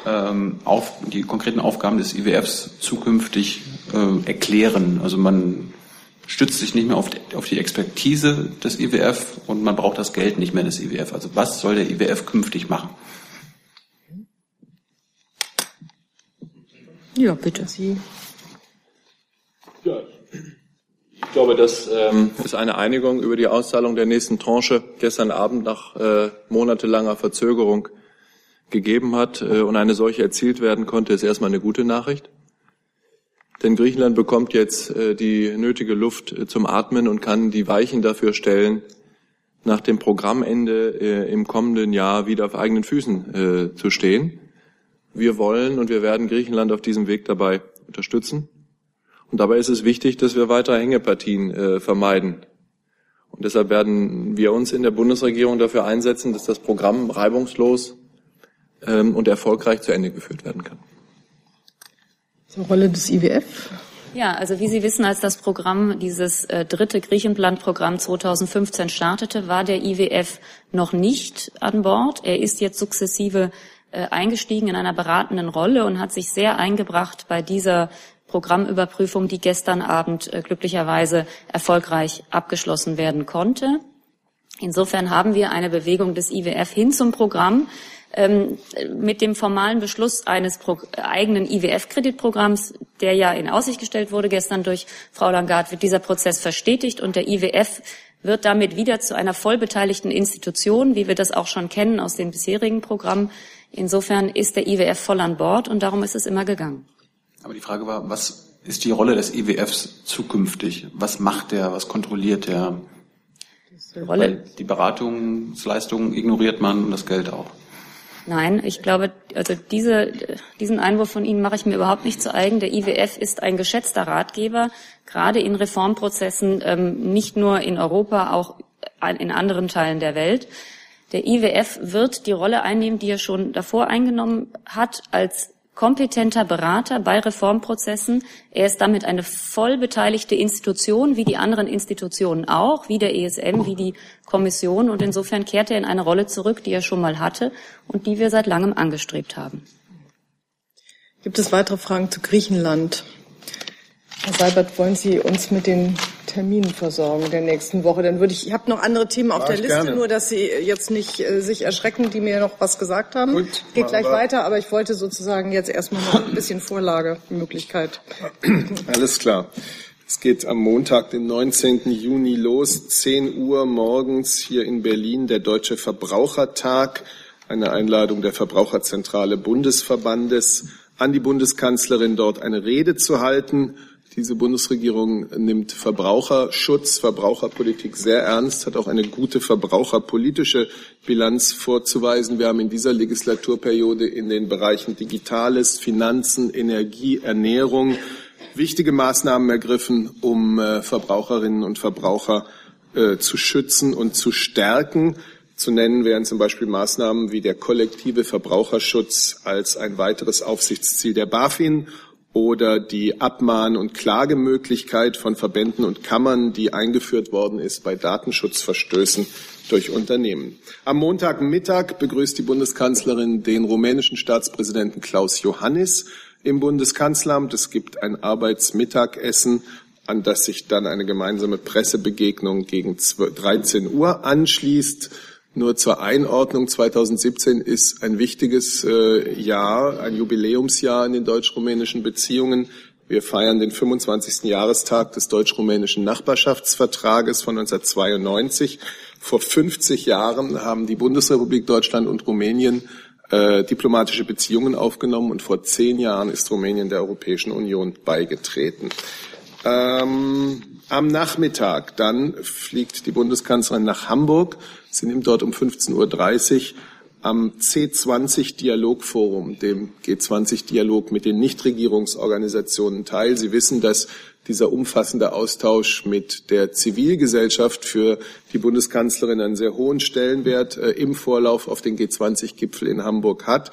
ähm, auf, die konkreten Aufgaben des IWFs zukünftig äh, erklären? Also man stützt sich nicht mehr auf die, auf die Expertise des IWF und man braucht das Geld nicht mehr des IWF. Also was soll der IWF künftig machen? Ja, bitte. Sie. Ja, ich glaube, dass ähm, es eine Einigung über die Auszahlung der nächsten Tranche gestern Abend nach äh, monatelanger Verzögerung gegeben hat äh, und eine solche erzielt werden konnte, ist erstmal eine gute Nachricht. Denn Griechenland bekommt jetzt äh, die nötige Luft äh, zum Atmen und kann die Weichen dafür stellen, nach dem Programmende äh, im kommenden Jahr wieder auf eigenen Füßen äh, zu stehen. Wir wollen und wir werden Griechenland auf diesem Weg dabei unterstützen. Und dabei ist es wichtig, dass wir weiter Hängepartien äh, vermeiden. Und deshalb werden wir uns in der Bundesregierung dafür einsetzen, dass das Programm reibungslos ähm, und erfolgreich zu Ende geführt werden kann. Zur Rolle des IWF. Ja, also wie Sie wissen, als das Programm, dieses äh, dritte Griechenland-Programm 2015 startete, war der IWF noch nicht an Bord. Er ist jetzt sukzessive äh, eingestiegen in einer beratenden Rolle und hat sich sehr eingebracht bei dieser Programmüberprüfung, die gestern Abend äh, glücklicherweise erfolgreich abgeschlossen werden konnte. Insofern haben wir eine Bewegung des IWF hin zum Programm, ähm, mit dem formalen Beschluss eines eigenen IWF-Kreditprogramms, der ja in Aussicht gestellt wurde gestern durch Frau Langard, wird dieser Prozess verstetigt und der IWF wird damit wieder zu einer vollbeteiligten Institution, wie wir das auch schon kennen aus den bisherigen Programmen. Insofern ist der IWF voll an Bord und darum ist es immer gegangen. Aber die Frage war, was ist die Rolle des IWFs zukünftig? Was macht der? Was kontrolliert der? Die, Rolle die Beratungsleistungen ignoriert man und das Geld auch. Nein, ich glaube, also diese, diesen Einwurf von Ihnen mache ich mir überhaupt nicht zu eigen. Der IWF ist ein geschätzter Ratgeber, gerade in Reformprozessen, ähm, nicht nur in Europa, auch in anderen Teilen der Welt. Der IWF wird die Rolle einnehmen, die er schon davor eingenommen hat, als kompetenter Berater bei Reformprozessen. Er ist damit eine voll beteiligte Institution, wie die anderen Institutionen auch, wie der ESM, wie die Kommission. Und insofern kehrt er in eine Rolle zurück, die er schon mal hatte und die wir seit langem angestrebt haben. Gibt es weitere Fragen zu Griechenland? Herr Seibert, wollen Sie uns mit den Terminen versorgen der nächsten Woche? Dann würde ich, ich habe noch andere Themen auf der Liste, gerne. nur dass Sie jetzt nicht äh, sich erschrecken, die mir noch was gesagt haben. Gut, Geht gleich weiter, aber ich wollte sozusagen jetzt erstmal noch ein bisschen Vorlagemöglichkeit. [CLEARS THROAT] Alles klar. Es geht am Montag, den 19. Juni los, 10 Uhr morgens hier in Berlin, der Deutsche Verbrauchertag, eine Einladung der Verbraucherzentrale Bundesverbandes an die Bundeskanzlerin, dort eine Rede zu halten diese Bundesregierung nimmt Verbraucherschutz, Verbraucherpolitik sehr ernst, hat auch eine gute verbraucherpolitische Bilanz vorzuweisen. Wir haben in dieser Legislaturperiode in den Bereichen Digitales, Finanzen, Energie, Ernährung wichtige Maßnahmen ergriffen, um äh, Verbraucherinnen und Verbraucher äh, zu schützen und zu stärken. Zu nennen wären zum Beispiel Maßnahmen wie der kollektive Verbraucherschutz als ein weiteres Aufsichtsziel der BaFin oder die Abmahn- und Klagemöglichkeit von Verbänden und Kammern, die eingeführt worden ist bei Datenschutzverstößen durch Unternehmen. Am Montagmittag begrüßt die Bundeskanzlerin den rumänischen Staatspräsidenten Klaus Johannis im Bundeskanzleramt. Es gibt ein Arbeitsmittagessen, an das sich dann eine gemeinsame Pressebegegnung gegen 13 Uhr anschließt. Nur zur Einordnung, 2017 ist ein wichtiges äh, Jahr, ein Jubiläumsjahr in den deutsch-rumänischen Beziehungen. Wir feiern den 25. Jahrestag des deutsch-rumänischen Nachbarschaftsvertrages von 1992. Vor 50 Jahren haben die Bundesrepublik Deutschland und Rumänien äh, diplomatische Beziehungen aufgenommen und vor zehn Jahren ist Rumänien der Europäischen Union beigetreten. Ähm, am Nachmittag dann fliegt die Bundeskanzlerin nach Hamburg. Sie nimmt dort um 15.30 Uhr am C20 Dialogforum, dem G20 Dialog mit den Nichtregierungsorganisationen teil. Sie wissen, dass dieser umfassende Austausch mit der Zivilgesellschaft für die Bundeskanzlerin einen sehr hohen Stellenwert äh, im Vorlauf auf den G20-Gipfel in Hamburg hat.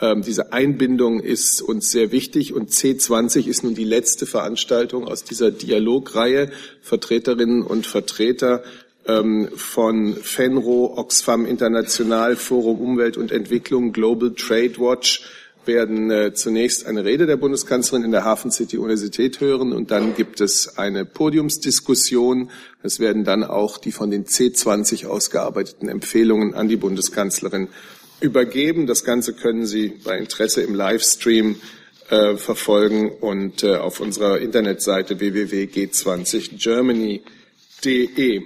Ähm, diese Einbindung ist uns sehr wichtig und C20 ist nun die letzte Veranstaltung aus dieser Dialogreihe. Vertreterinnen und Vertreter ähm, von FENRO, Oxfam International, Forum Umwelt und Entwicklung, Global Trade Watch werden äh, zunächst eine Rede der Bundeskanzlerin in der Hafen City Universität hören und dann gibt es eine Podiumsdiskussion. Es werden dann auch die von den C20 ausgearbeiteten Empfehlungen an die Bundeskanzlerin übergeben. Das Ganze können Sie bei Interesse im Livestream äh, verfolgen und äh, auf unserer Internetseite www.g20germany.de.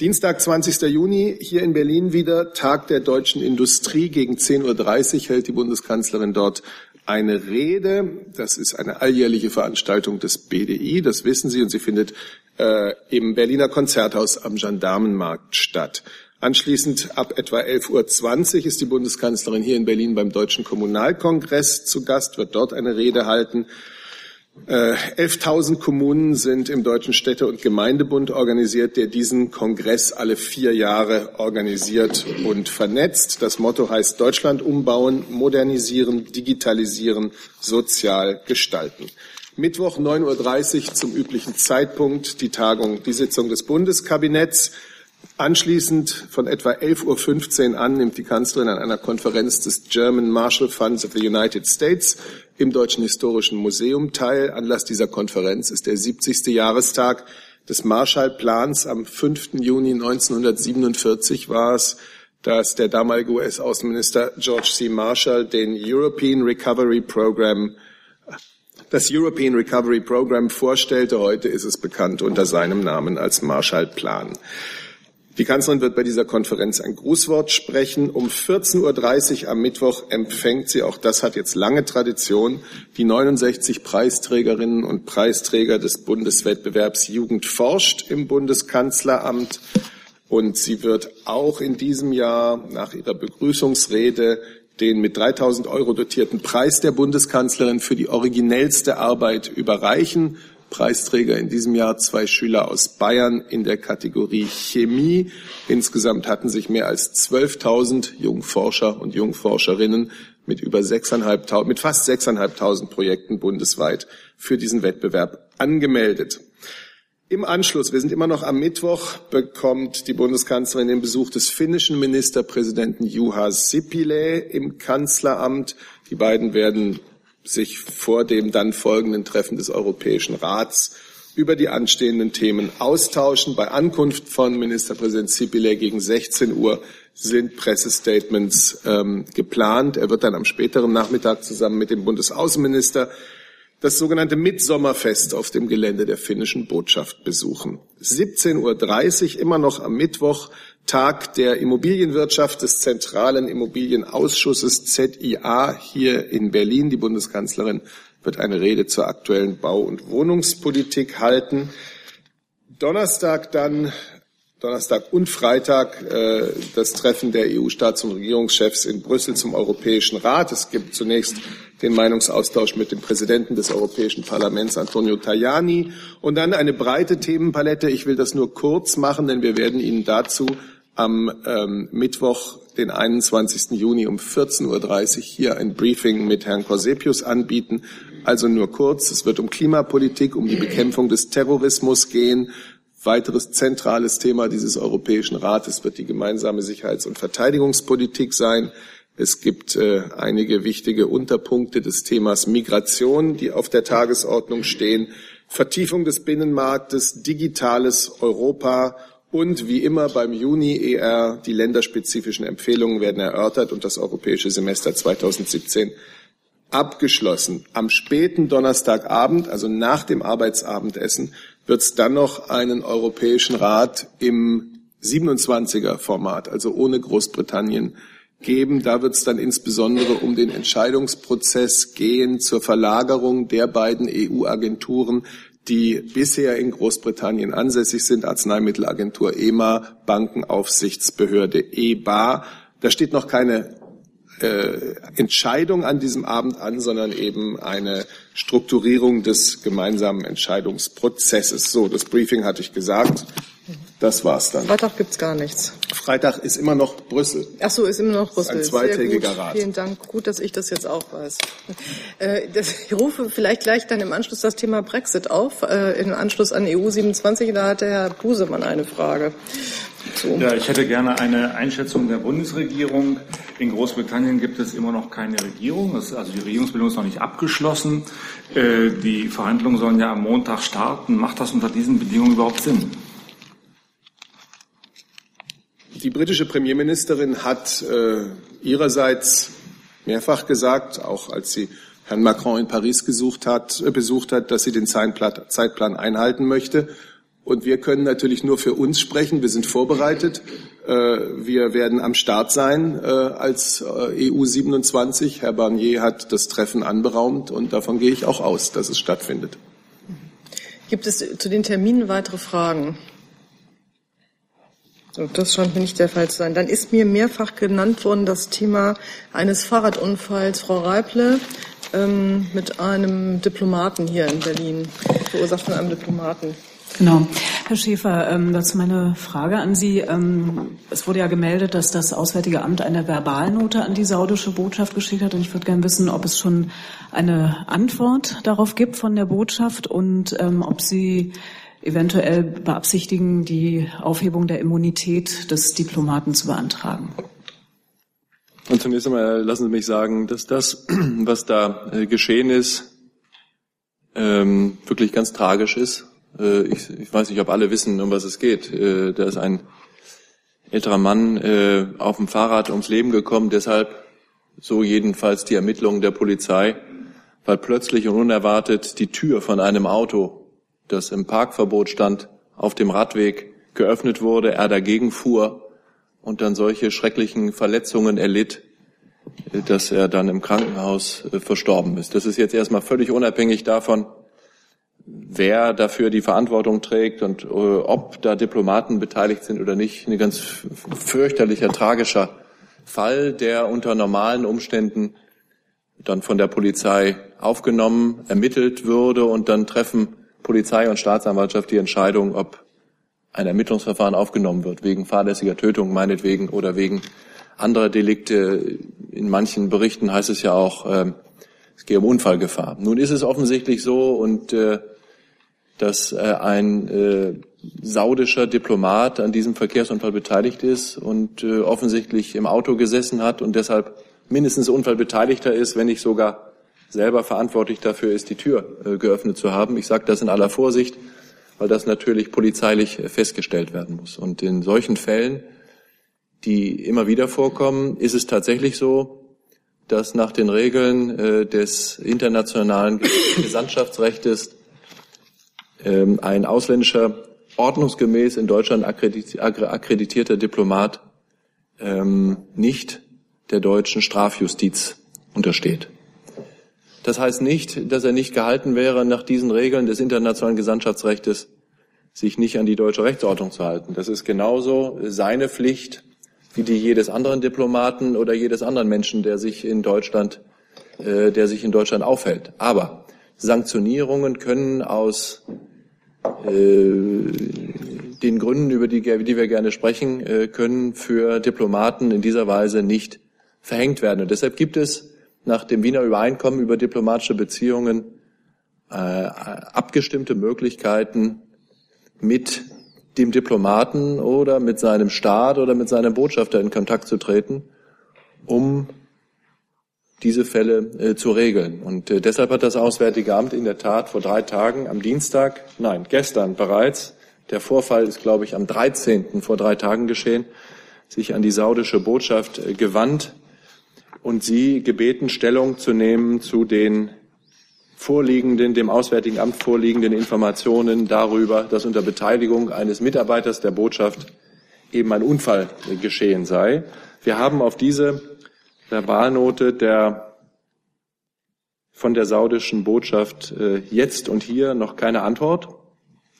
Dienstag, 20. Juni, hier in Berlin wieder Tag der deutschen Industrie. Gegen 10.30 Uhr hält die Bundeskanzlerin dort eine Rede. Das ist eine alljährliche Veranstaltung des BDI, das wissen Sie, und sie findet äh, im Berliner Konzerthaus am Gendarmenmarkt statt. Anschließend ab etwa 11.20 Uhr ist die Bundeskanzlerin hier in Berlin beim Deutschen Kommunalkongress zu Gast, wird dort eine Rede halten. Äh, 11.000 Kommunen sind im Deutschen Städte- und Gemeindebund organisiert, der diesen Kongress alle vier Jahre organisiert und vernetzt. Das Motto heißt Deutschland umbauen, modernisieren, digitalisieren, sozial gestalten. Mittwoch 9.30 Uhr zum üblichen Zeitpunkt die Tagung, die Sitzung des Bundeskabinetts. Anschließend von etwa 11.15 Uhr an nimmt die Kanzlerin an einer Konferenz des German Marshall Funds of the United States im Deutschen Historischen Museum teil. Anlass dieser Konferenz ist der 70. Jahrestag des Marshallplans. Am 5. Juni 1947 war es, dass der damalige US-Außenminister George C. Marshall den European Recovery Program das European Recovery Program vorstellte. Heute ist es bekannt unter seinem Namen als Marshallplan. Die Kanzlerin wird bei dieser Konferenz ein Grußwort sprechen. Um 14.30 Uhr am Mittwoch empfängt sie, auch das hat jetzt lange Tradition, die 69 Preisträgerinnen und Preisträger des Bundeswettbewerbs Jugend forscht im Bundeskanzleramt. Und sie wird auch in diesem Jahr nach ihrer Begrüßungsrede den mit 3000 Euro dotierten Preis der Bundeskanzlerin für die originellste Arbeit überreichen. Preisträger in diesem Jahr zwei Schüler aus Bayern in der Kategorie Chemie. Insgesamt hatten sich mehr als 12.000 Jungforscher und Jungforscherinnen mit über 6.500, mit fast 6.500 Projekten bundesweit für diesen Wettbewerb angemeldet. Im Anschluss, wir sind immer noch am Mittwoch, bekommt die Bundeskanzlerin den Besuch des finnischen Ministerpräsidenten Juha Sipilä im Kanzleramt. Die beiden werden sich vor dem dann folgenden Treffen des Europäischen Rats über die anstehenden Themen austauschen. Bei Ankunft von Ministerpräsident Sipilä gegen 16 Uhr sind Pressestatements ähm, geplant. Er wird dann am späteren Nachmittag zusammen mit dem Bundesaußenminister das sogenannte Mitsommerfest auf dem Gelände der finnischen Botschaft besuchen. 17.30 Uhr, immer noch am Mittwoch, Tag der Immobilienwirtschaft des Zentralen Immobilienausschusses ZIA hier in Berlin. Die Bundeskanzlerin wird eine Rede zur aktuellen Bau- und Wohnungspolitik halten. Donnerstag dann Donnerstag und Freitag äh, das Treffen der EU-Staats- und Regierungschefs in Brüssel zum Europäischen Rat. Es gibt zunächst den Meinungsaustausch mit dem Präsidenten des Europäischen Parlaments, Antonio Tajani, und dann eine breite Themenpalette. Ich will das nur kurz machen, denn wir werden Ihnen dazu am ähm, Mittwoch, den 21. Juni um 14.30 Uhr hier ein Briefing mit Herrn Corsepius anbieten. Also nur kurz. Es wird um Klimapolitik, um die Bekämpfung des Terrorismus gehen, Weiteres zentrales Thema dieses Europäischen Rates wird die gemeinsame Sicherheits- und Verteidigungspolitik sein. Es gibt äh, einige wichtige Unterpunkte des Themas Migration, die auf der Tagesordnung stehen. Vertiefung des Binnenmarktes, digitales Europa und wie immer beim Juni ER die länderspezifischen Empfehlungen werden erörtert und das europäische Semester 2017 abgeschlossen. Am späten Donnerstagabend, also nach dem Arbeitsabendessen, wird es dann noch einen Europäischen Rat im 27er Format, also ohne Großbritannien, geben. Da wird es dann insbesondere um den Entscheidungsprozess gehen zur Verlagerung der beiden EU-Agenturen, die bisher in Großbritannien ansässig sind, Arzneimittelagentur EMA, Bankenaufsichtsbehörde EBA. Da steht noch keine äh, Entscheidung an diesem Abend an, sondern eben eine Strukturierung des gemeinsamen Entscheidungsprozesses. So, das Briefing hatte ich gesagt. Das war's dann. Freitag gibt's gar nichts. Freitag ist immer noch Brüssel. Ach so, ist immer noch Brüssel. Ein zweitägiger Rat. Vielen Dank. Gut, dass ich das jetzt auch weiß. Äh, das, [LAUGHS] ich rufe vielleicht gleich dann im Anschluss das Thema Brexit auf. Äh, Im Anschluss an EU 27, da hat der Herr Busemann eine Frage. So. Ja, ich hätte gerne eine Einschätzung der Bundesregierung. In Großbritannien gibt es immer noch keine Regierung. also die Regierungsbildung ist noch nicht abgeschlossen. Äh, die Verhandlungen sollen ja am Montag starten. Macht das unter diesen Bedingungen überhaupt Sinn? Die britische Premierministerin hat äh, ihrerseits mehrfach gesagt, auch als sie Herrn Macron in Paris gesucht hat, äh, besucht hat, dass sie den Zeitplan einhalten möchte. Und wir können natürlich nur für uns sprechen. Wir sind vorbereitet. Äh, wir werden am Start sein äh, als EU 27. Herr Barnier hat das Treffen anberaumt und davon gehe ich auch aus, dass es stattfindet. Gibt es zu den Terminen weitere Fragen? So, das scheint mir nicht der Fall zu sein. Dann ist mir mehrfach genannt worden das Thema eines Fahrradunfalls. Frau Reible, ähm, mit einem Diplomaten hier in Berlin, verursacht von einem Diplomaten. Genau. Herr Schäfer, ähm, dazu meine Frage an Sie. Ähm, es wurde ja gemeldet, dass das Auswärtige Amt eine Verbalnote an die saudische Botschaft geschickt hat. Und ich würde gerne wissen, ob es schon eine Antwort darauf gibt von der Botschaft und ähm, ob Sie eventuell beabsichtigen, die Aufhebung der Immunität des Diplomaten zu beantragen. Und zunächst einmal lassen Sie mich sagen, dass das, [CLEARS THROAT] was da äh, geschehen ist, ähm, wirklich ganz tragisch ist äh, ich, ich, weiß nicht, ob alle wissen, um was es geht. Äh, da ist ein älterer Mann auf dem Fahrrad ums Leben gekommen, deshalb so jedenfalls die Ermittlungen der Polizei, weil plötzlich und unerwartet die Tür von einem Auto, das im Parkverbot stand, auf dem Radweg geöffnet wurde, er dagegen fuhr und dann solche schrecklichen Verletzungen erlitt, dass er dann im Krankenhaus verstorben ist. Das ist jetzt erstmal völlig unabhängig davon, wer dafür die Verantwortung trägt und äh, ob da Diplomaten beteiligt sind oder nicht. Ein ganz fürchterlicher, tragischer Fall, der unter normalen Umständen dann von der Polizei aufgenommen, ermittelt würde und dann treffen Polizei und Staatsanwaltschaft die Entscheidung, ob ein Ermittlungsverfahren aufgenommen wird, wegen fahrlässiger Tötung meinetwegen oder wegen anderer Delikte. In manchen Berichten heißt es ja auch, äh, es gehe um Unfallgefahr. Nun ist es offensichtlich so und äh, dass äh, ein äh, saudischer Diplomat an diesem Verkehrsunfall beteiligt ist und äh, offensichtlich im Auto gesessen hat und deshalb mindestens Unfallbeteiligter ist, wenn nicht sogar selber verantwortlich dafür ist, die Tür äh, geöffnet zu haben. Ich sage das in aller Vorsicht, weil das natürlich polizeilich festgestellt werden muss. Und in solchen Fällen, die immer wieder vorkommen, ist es tatsächlich so, dass nach den Regeln äh, des internationalen Gesandtschaftsrechts ähm, ein ausländischer, ordnungsgemäß in Deutschland akkreditierter Diplomat ähm, nicht der deutschen Strafjustiz untersteht. Das heißt nicht, dass er nicht gehalten wäre, nach diesen Regeln des internationalen Gesandtschaftsrechts sich nicht an die deutsche Rechtsordnung zu halten. Das ist genauso seine Pflicht wie die jedes anderen Diplomaten oder jedes anderen Menschen, der sich in Deutschland, äh, der sich in Deutschland aufhält. Aber Sanktionierungen können aus äh, den Gründen, über die, die wir gerne sprechen äh, können, für Diplomaten in dieser Weise nicht verhängt werden. Und deshalb gibt es nach dem Wiener Übereinkommen über diplomatische Beziehungen äh, abgestimmte Möglichkeiten, mit dem Diplomaten oder mit seinem Staat oder mit seinem Botschafter in Kontakt zu treten, um diese Fälle äh, zu regeln. Und äh, deshalb hat das Auswärtige Amt in der Tat vor drei Tagen am Dienstag, nein, gestern bereits, der Vorfall ist, glaube ich, am 13. vor drei Tagen geschehen, sich an die saudische Botschaft äh, gewandt und sie gebeten, Stellung zu nehmen zu den vorliegenden, dem Auswärtigen Amt vorliegenden Informationen darüber, dass unter Beteiligung eines Mitarbeiters der Botschaft eben ein Unfall geschehen sei. Wir haben auf diese Verbalnote der von der saudischen Botschaft äh, jetzt und hier noch keine Antwort.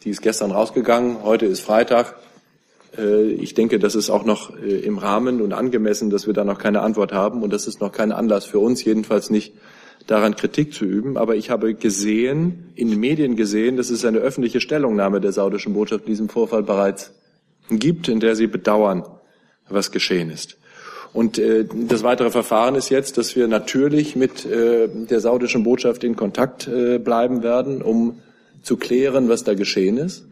Die ist gestern rausgegangen, heute ist Freitag. Äh, ich denke, das ist auch noch äh, im Rahmen und angemessen, dass wir da noch keine Antwort haben. Und das ist noch kein Anlass für uns, jedenfalls nicht daran Kritik zu üben. Aber ich habe gesehen, in den Medien gesehen, dass es eine öffentliche Stellungnahme der saudischen Botschaft in diesem Vorfall bereits gibt, in der sie bedauern, was geschehen ist. Und äh, das weitere Verfahren ist jetzt, dass wir natürlich mit der saudischen Botschaft in Kontakt bleiben werden, um zu klären, was da geschehen ist,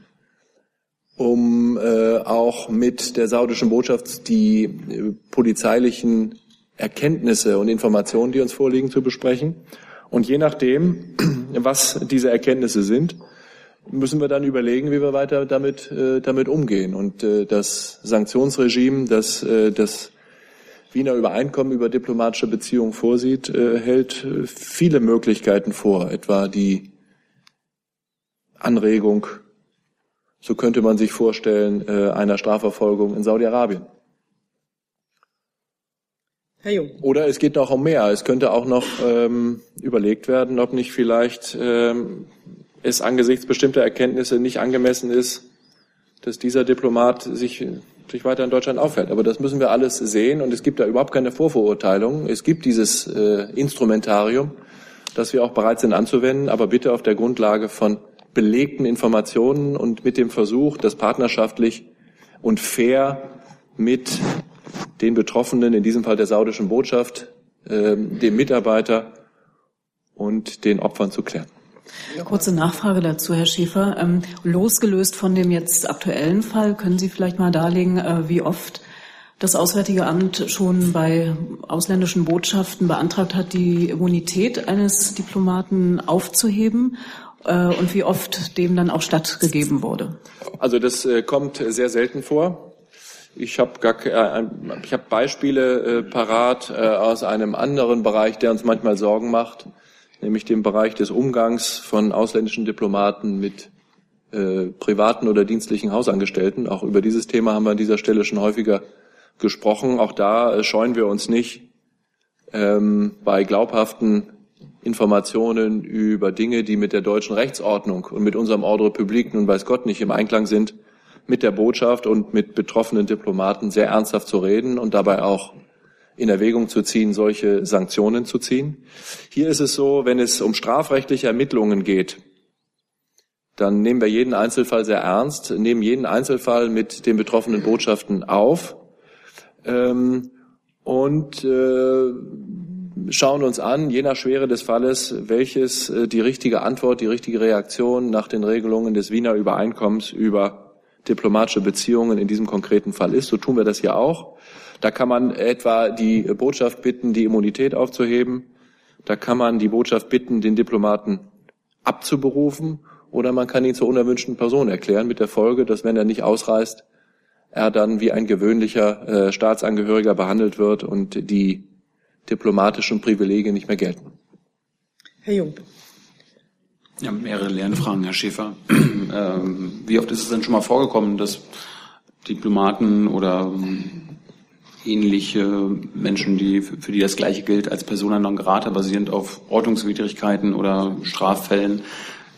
um äh, auch mit der saudischen Botschaft die äh, polizeilichen Erkenntnisse und Informationen, die uns vorliegen, zu besprechen. Und je nachdem, [CLEARS THROAT] was diese Erkenntnisse sind, müssen wir dann überlegen, wie wir weiter damit, äh, damit umgehen. Und äh, das Sanktionsregime, das, äh, das Wiener Übereinkommen über diplomatische Beziehungen vorsieht, äh, hält äh, viele Möglichkeiten vor, etwa die Anregung, so könnte man sich vorstellen, äh, einer Strafverfolgung in Saudi-Arabien. Herr Jung. Oder es geht noch um mehr. Es könnte auch noch ähm, überlegt werden, ob nicht vielleicht ähm, es angesichts bestimmter Erkenntnisse nicht angemessen ist, dass dieser Diplomat sich sich weiter in Deutschland aufhält. Aber das müssen wir alles sehen und es gibt da überhaupt keine Vorverurteilung. Es gibt dieses äh, Instrumentarium das wir auch bereit sind anzuwenden, aber bitte auf der Grundlage von belegten Informationen und mit dem Versuch, das partnerschaftlich und fair mit den Betroffenen, in diesem Fall der saudischen Botschaft, äh, dem Mitarbeiter und den Opfern zu klären. Kurze Nachfrage dazu, Herr Schäfer. Ähm, losgelöst von dem jetzt aktuellen Fall, können Sie vielleicht mal darlegen, äh, wie oft das Auswärtige Amt schon bei ausländischen Botschaften beantragt hat, die Immunität eines Diplomaten aufzuheben und wie oft dem dann auch stattgegeben wurde? Also das äh, kommt sehr selten vor. Ich habe gar, äh, ich hab Beispiele äh, parat äh, aus einem anderen Bereich, der uns manchmal Sorgen macht, nämlich dem Bereich des Umgangs von ausländischen Diplomaten mit äh, privaten oder dienstlichen Hausangestellten. Auch über dieses Thema haben wir an dieser Stelle schon häufiger gesprochen. Auch da äh, scheuen wir uns nicht, ähm, bei glaubhaften Informationen über Dinge, die mit der deutschen Rechtsordnung und mit unserem Ordre Public nun weiß Gott nicht im Einklang sind, mit der Botschaft und mit betroffenen Diplomaten sehr ernsthaft zu reden und dabei auch in Erwägung zu ziehen, solche Sanktionen zu ziehen. Hier ist es so, wenn es um strafrechtliche Ermittlungen geht, dann nehmen wir jeden Einzelfall sehr ernst, nehmen jeden Einzelfall mit den betroffenen Botschaften auf ähm, und äh, schauen uns an, je nach Schwere des Falles, welches äh, die richtige Antwort, die richtige Reaktion nach den Regelungen des Wiener Übereinkommens über diplomatische Beziehungen in diesem konkreten Fall ist. So tun wir das hier auch. Da kann man etwa die Botschaft bitten, die Immunität aufzuheben. Da kann man die Botschaft bitten, den Diplomaten abzuberufen. Oder man kann ihn zur unerwünschten Person erklären, mit der Folge, dass wenn er nicht ausreist, er dann wie ein gewöhnlicher äh, Staatsangehöriger behandelt wird und die diplomatischen Privilegien nicht mehr gelten. Herr Jung. Ja, mehrere Lernfragen, Herr Schäfer. [CLEARS THROAT] ähm, wie oft ist es denn schon mal vorgekommen, dass Diplomaten oder ähm, ähnliche Menschen, die, für die das Gleiche gilt als Persona non grata, basierend auf Ordnungswidrigkeiten oder Straffällen,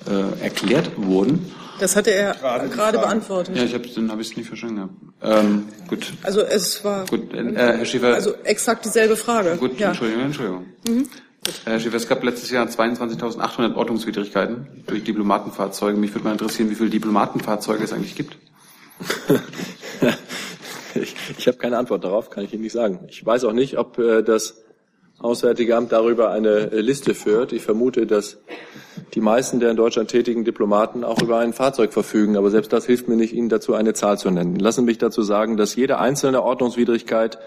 äh, erklärt wurden? Das hatte er gerade, gerade beantwortet. Ja, ich habe dann habe ich es nicht verstanden. Ähm, gut. Also es war gut, äh, Herr Schäfer. Also exakt dieselbe Frage. Gut, ja. Entschuldigung, Entschuldigung. Mhm. Herr Schäfer, es gab letztes Jahr 22.800 Ordnungswidrigkeiten durch Diplomatenfahrzeuge. Mich würde mal interessieren, wie viele Diplomatenfahrzeuge es eigentlich gibt. [LAUGHS] ich ich habe keine Antwort darauf, kann ich Ihnen nicht sagen. Ich weiß auch nicht, ob äh, das Auswärtige Amt darüber eine äh, Liste führt. Ich vermute, dass die meisten der in Deutschland tätigen Diplomaten auch über ein Fahrzeug verfügen. Aber selbst das hilft mir nicht, Ihnen dazu eine Zahl zu nennen. Lassen Sie mich dazu sagen, dass jede einzelne Ordnungswidrigkeit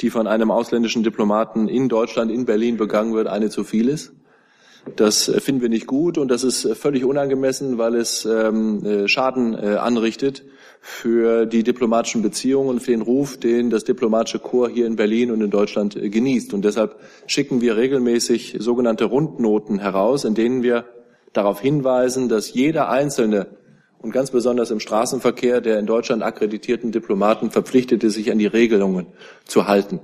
die von einem ausländischen Diplomaten in Deutschland, in Berlin begangen wird, eine zu viel ist. Das äh, finden wir nicht gut und das ist äh, völlig unangemessen, weil es ähm, äh, Schaden äh, anrichtet für die diplomatischen Beziehungen und für den Ruf, den das diplomatische Korps hier in Berlin und in Deutschland äh, genießt. Und deshalb schicken wir regelmäßig sogenannte Rundnoten heraus, in denen wir darauf hinweisen, dass jeder einzelne und ganz besonders im Straßenverkehr der in Deutschland akkreditierten Diplomaten verpflichtete, sich an die Regelungen zu halten.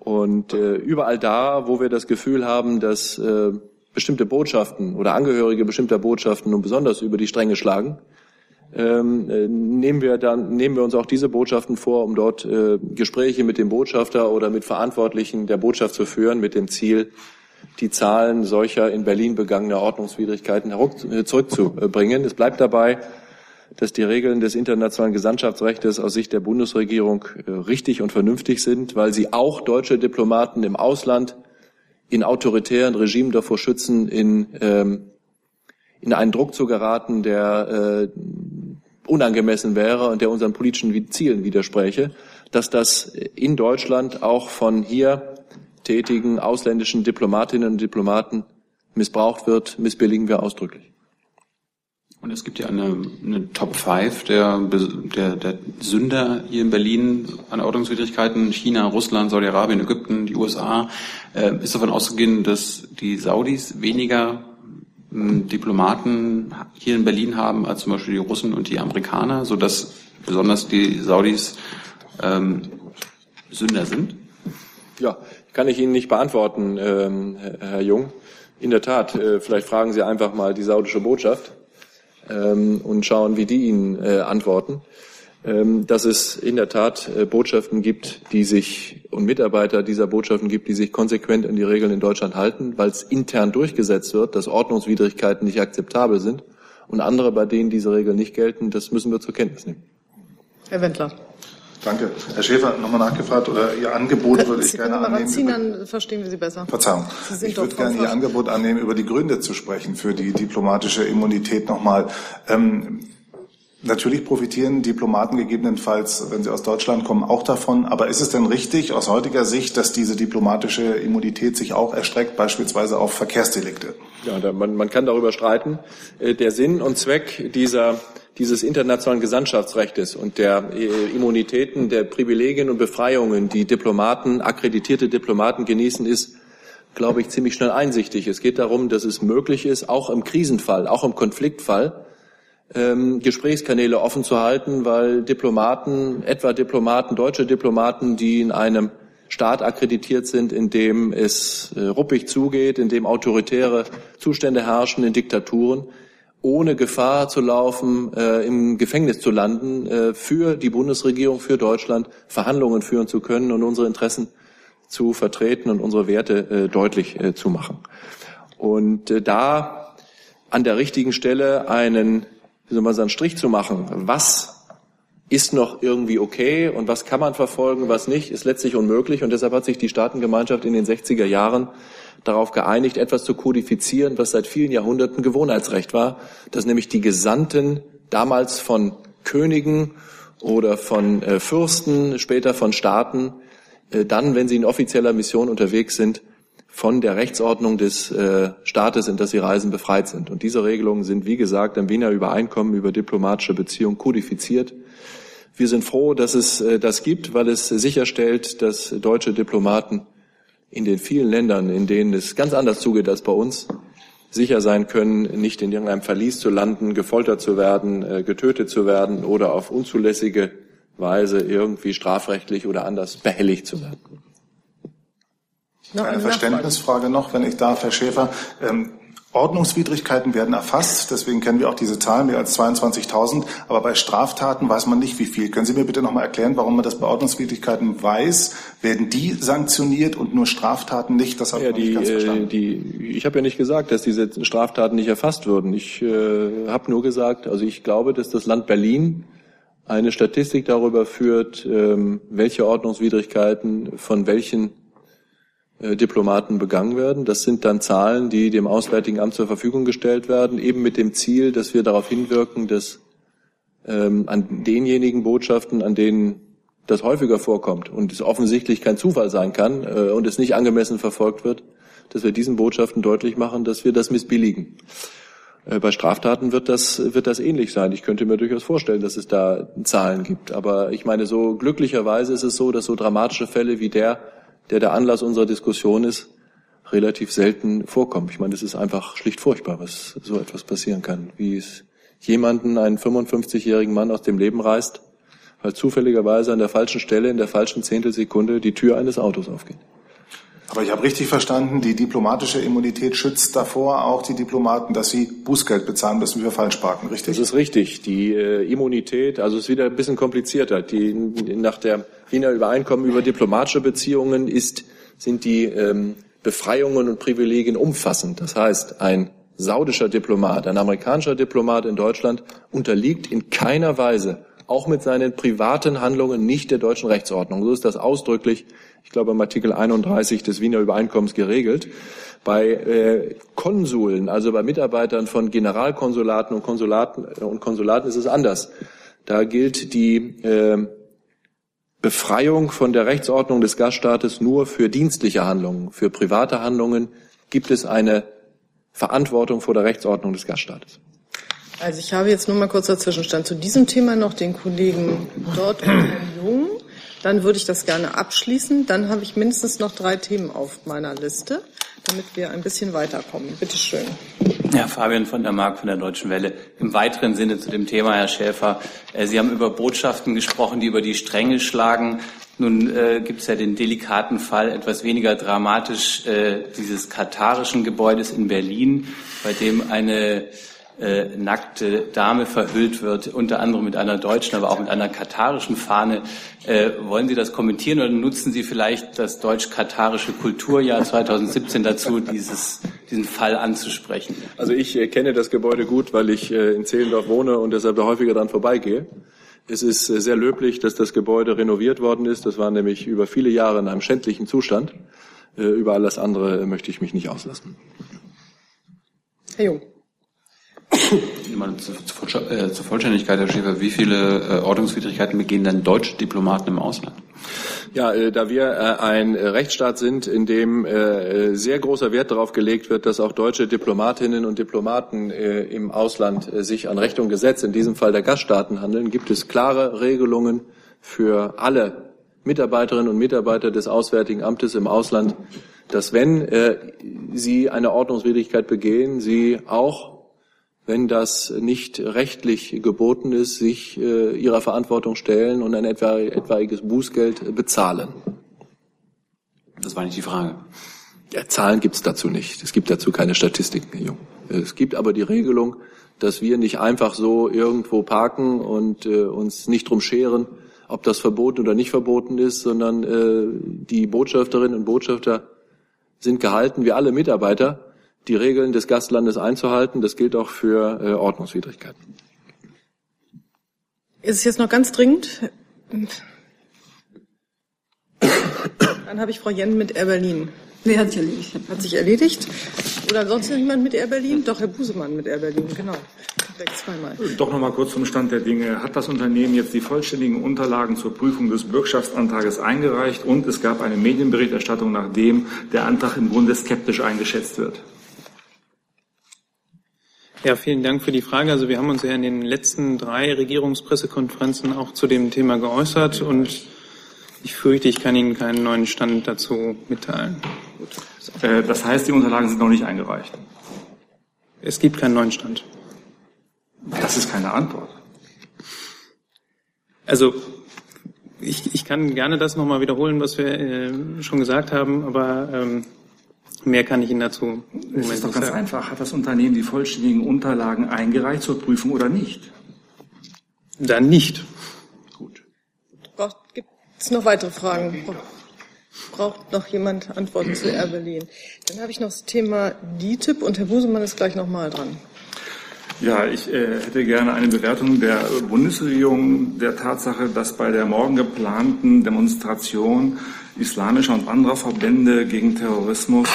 Und äh, überall da, wo wir das Gefühl haben, dass äh, bestimmte Botschaften oder Angehörige bestimmter Botschaften nun besonders über die Stränge schlagen, ähm, äh, nehmen wir dann nehmen wir uns auch diese Botschaften vor, um dort äh, Gespräche mit dem Botschafter oder mit Verantwortlichen der Botschaft zu führen, mit dem Ziel, die Zahlen solcher in Berlin begangener Ordnungswidrigkeiten äh, zurückzubringen. Es bleibt dabei, dass die Regeln des internationalen Gesandtschaftsrechts aus Sicht der Bundesregierung äh, richtig und vernünftig sind, weil sie auch deutsche Diplomaten im Ausland in autoritären Regimen davor schützen, in, ähm, in einen Druck zu geraten, der äh, unangemessen wäre und der unseren politischen Zielen widerspräche, dass das in Deutschland auch von hier tätigen ausländischen Diplomatinnen und Diplomaten missbraucht wird, missbilligen wir ausdrücklich. Und es gibt ja eine, eine Top 5 der, der, der Sünder hier in Berlin an Ordnungswidrigkeiten. China, Russland, Saudi-Arabien, Ägypten, die USA. Äh, ist davon auszugehen, dass die Saudis weniger Diplomaten hier in Berlin haben als zum Beispiel die Russen und die Amerikaner, sodass besonders die Saudis ähm, Sünder sind? Ja, kann ich Ihnen nicht beantworten, ähm, Herr Jung. In der Tat, äh, vielleicht fragen Sie einfach mal die saudische Botschaft ähm, und schauen, wie die Ihnen äh, antworten. Ähm, dass es in der Tat äh, Botschaften gibt, die sich und Mitarbeiter dieser Botschaften gibt, die sich konsequent an die Regeln in Deutschland halten, weil es intern durchgesetzt wird, dass Ordnungswidrigkeiten nicht akzeptabel sind und andere, bei denen diese Regeln nicht gelten, das müssen wir zur Kenntnis nehmen. Herr Wendler. Danke. Herr Schäfer, nochmal nachgefragt oder Ihr Angebot [LAUGHS] würde ich Sie gerne können mal annehmen. ranziehen, dann verstehen wir Sie besser. Verzeihung. Sie sind Ich würde gerne Ihr. Angebot annehmen, über die Gründe zu sprechen für die diplomatische Immunität nochmal. Ähm, Natürlich profitieren Diplomaten gegebenenfalls, wenn sie aus Deutschland kommen, auch davon. Aber ist es denn richtig aus heutiger Sicht, dass diese diplomatische Immunität sich auch erstreckt, beispielsweise auf Verkehrsdelikte? Ja, da, man, man kann darüber streiten. Äh, Der Sinn und Zweck dieser, dieses internationalen Gesandtschaftsrechtes und der äh, Immunitäten, der Privilegien und Befreiungen, die Diplomaten, akkreditierte Diplomaten genießen, ist, glaube ich, ziemlich schnell einsichtig. Es geht darum, dass es möglich ist, auch im Krisenfall, auch im Konfliktfall, ähm, Gesprächskanäle offen zu halten, weil Diplomaten, etwa Diplomaten, deutsche Diplomaten, die in einem Staat akkreditiert sind, in dem es äh, ruppig zugeht, in dem autoritäre Zustände herrschen, in Diktaturen, ohne Gefahr zu laufen, äh, im Gefängnis zu landen, äh, für die Bundesregierung, für Deutschland Verhandlungen führen zu können und unsere Interessen zu vertreten und unsere Werte äh, deutlich äh, zu machen. Und äh, da an der richtigen Stelle einen, wie soll man sagen, Strich zu machen, was ist noch irgendwie okay und was kann man verfolgen, was nicht, ist letztlich unmöglich. Und deshalb hat sich die Staatengemeinschaft in den 60er Jahren darauf geeinigt, etwas zu kodifizieren, was seit vielen Jahrhunderten Gewohnheitsrecht war, dass nämlich die Gesandten damals von Königen oder von äh, Fürsten, später von Staaten, äh, dann, wenn sie in offizieller Mission unterwegs sind, von der Rechtsordnung des äh, Staates, in das sie reisen, befreit sind. Und diese Regelungen sind, wie gesagt, im Wiener Übereinkommen über diplomatische Beziehungen kodifiziert. Wir sind froh, dass es äh, das gibt, weil es sicherstellt, dass deutsche Diplomaten in den vielen Ländern, in denen es ganz anders zugeht als bei uns, sicher sein können, nicht in irgendeinem Verlies zu landen, gefoltert zu werden, äh, getötet zu werden oder auf unzulässige Weise irgendwie strafrechtlich oder anders behelligt zu werden. Noch Eine eine Verständnisfrage noch, wenn ich darf, Herr Schäfer. Ähm, Ordnungswidrigkeiten werden erfasst, deswegen kennen wir auch diese Zahl, mehr als 22.000. Aber bei Straftaten weiß man nicht, wie viel. Können Sie mir bitte noch mal erklären, warum man das bei Ordnungswidrigkeiten weiß? Werden die sanktioniert und nur Straftaten nicht? Das habe Ja, ich nicht die, ganz äh, verstanden. die, ich habe ja nicht gesagt, dass diese Straftaten nicht erfasst würden. Ich äh, habe nur gesagt, also ich glaube, dass das Land Berlin eine Statistik darüber führt, ähm, welche Ordnungswidrigkeiten von welchen äh, Diplomaten begangen werden. Das sind dann Zahlen, die dem Auswärtigen Amt zur Verfügung gestellt werden, eben mit dem Ziel, dass wir darauf hinwirken, dass ähm, an denjenigen Botschaften, an denen das häufiger vorkommt und es offensichtlich kein Zufall sein kann äh, und es nicht angemessen verfolgt wird, dass wir diesen Botschaften deutlich machen, dass wir das missbilligen. Äh, Bei Straftaten wird das, wird das ähnlich sein. Ich könnte mir durchaus vorstellen, dass es da Zahlen gibt. Aber ich meine, so glücklicherweise ist es so, dass so dramatische Fälle wie der, der der Anlass unserer Diskussion ist, relativ selten vorkommen. Ich meine, es ist einfach schlicht furchtbar, was so etwas passieren kann. Wie es jemanden, einen 55-jährigen Mann aus dem Leben reißt, weil zufälligerweise an der falschen Stelle in der falschen Zehntelsekunde die Tür eines Autos aufgeht. Aber ich habe richtig verstanden, die diplomatische Immunität schützt davor auch die Diplomaten, dass sie Bußgeld bezahlen müssen für Falschparken, richtig? Das ist richtig. Die äh, Immunität, also es ist wieder ein bisschen komplizierter. Die, nach der Wiener Übereinkommen über diplomatische Beziehungen ist, sind die ähm, Befreiungen und Privilegien umfassend. Das heißt, ein saudischer Diplomat, ein amerikanischer Diplomat in Deutschland unterliegt in keiner Weise, auch mit seinen privaten Handlungen, nicht der deutschen Rechtsordnung. So ist das ausdrücklich, ich glaube, im Artikel 31 des Wiener Übereinkommens geregelt. Bei äh, Konsuln, also bei Mitarbeitern von Generalkonsulaten und Konsulaten, äh, und Konsulaten ist es anders. Da gilt die äh, Befreiung von der Rechtsordnung des Gaststaates nur für dienstliche Handlungen. Für private Handlungen gibt es eine Verantwortung vor der Rechtsordnung des Gaststaates. Also ich habe jetzt nur mal kurzer Zwischenstand zu diesem Thema noch den Kollegen dort und Herrn Jung. Dann würde ich das gerne abschließen. Dann habe ich mindestens noch drei Themen auf meiner Liste, damit wir ein bisschen weiterkommen. Bitte schön. Ja, Fabian von der Mark von der Deutschen Welle. Im weiteren Sinne zu dem Thema, Herr Schäfer. Äh, Sie haben über Botschaften gesprochen, die über die Stränge schlagen. Nun äh, gibt es ja den delikaten Fall, etwas weniger dramatisch, äh, dieses katarischen Gebäudes in Berlin, bei dem eine äh, nackte Dame verhüllt wird, unter anderem mit einer deutschen, aber auch mit einer katarischen Fahne. Äh, wollen Sie das kommentieren oder nutzen Sie vielleicht das deutsch-katarische Kulturjahr 2017 dazu, dieses, diesen Fall anzusprechen? Also ich äh, kenne das Gebäude gut, weil ich äh, in Zehlendorf wohne und deshalb da häufiger dran vorbeigehe. Es ist äh, sehr löblich, dass das Gebäude renoviert worden ist. Das war nämlich über viele Jahre in einem schändlichen Zustand. Äh, über alles andere möchte ich mich nicht auslassen. Herr Jung. Äh, zur Vollständigkeit, Herr Schäfer, wie viele äh, Ordnungswidrigkeiten begehen denn deutsche Diplomaten im Ausland? Ja, äh, da wir ein Rechtsstaat sind, in dem sehr großer Wert darauf gelegt wird, dass auch deutsche Diplomatinnen und Diplomaten im Ausland sich an Recht und Gesetz, in diesem Fall der Gaststaaten handeln, gibt es klare Regelungen für alle Mitarbeiterinnen und Mitarbeiter des Auswärtigen Amtes im Ausland, dass wenn sie eine Ordnungswidrigkeit begehen, sie auch wenn das nicht rechtlich geboten ist, sich äh, ihrer Verantwortung stellen und ein etwa, etwaiges Bußgeld bezahlen. Das war nicht die Frage. Ja, Zahlen gibt es dazu nicht. Es gibt dazu keine Statistiken. Es gibt aber die Regelung, dass wir nicht einfach so irgendwo parken und äh, uns nicht drum scheren, ob das verboten oder nicht verboten ist, sondern äh, die Botschafterinnen und Botschafter sind gehalten, wie alle Mitarbeiter, die Regeln des Gastlandes einzuhalten. Das gilt auch für äh, Ordnungswidrigkeiten. Ist es jetzt noch ganz dringend? Dann habe ich Frau Jen mit Air Berlin. Nee, hat sich erledigt. Hat sich erledigt. Oder sonst noch jemand mit Air Berlin? Doch, Herr Busemann mit Air Berlin, genau. Direkt zweimal. Doch noch mal kurz zum Stand der Dinge. Hat das Unternehmen jetzt die vollständigen Unterlagen zur Prüfung des Bürgschaftsantrages eingereicht und es gab eine Medienberichterstattung, nachdem der Antrag im Grunde skeptisch eingeschätzt wird? Ja, vielen Dank für die Frage. Also wir haben uns ja in den letzten drei Regierungspressekonferenzen auch zu dem Thema geäußert und ich fürchte, ich kann Ihnen keinen neuen Stand dazu mitteilen. Äh, das heißt, die Unterlagen sind noch nicht eingereicht. Es gibt keinen neuen Stand. Das ist keine Antwort. Also ich, ich kann gerne das nochmal wiederholen, was wir äh, schon gesagt haben, aber ähm, mehr kann ich Ihnen dazu Es ist doch ganz sagen. einfach. Hat das Unternehmen die vollständigen Unterlagen eingereicht zur Prüfung oder nicht? Dann nicht. Gut. Gibt es noch weitere Fragen? Braucht noch jemand Antworten zu Air Berlin? Dann habe ich noch das Thema DITIB und Herr Busemann ist gleich nochmal dran. Ja, ich äh, hätte gerne eine Bewertung der Bundesregierung der Tatsache, dass bei der morgen geplanten Demonstration islamischer und anderer Verbände gegen Terrorismus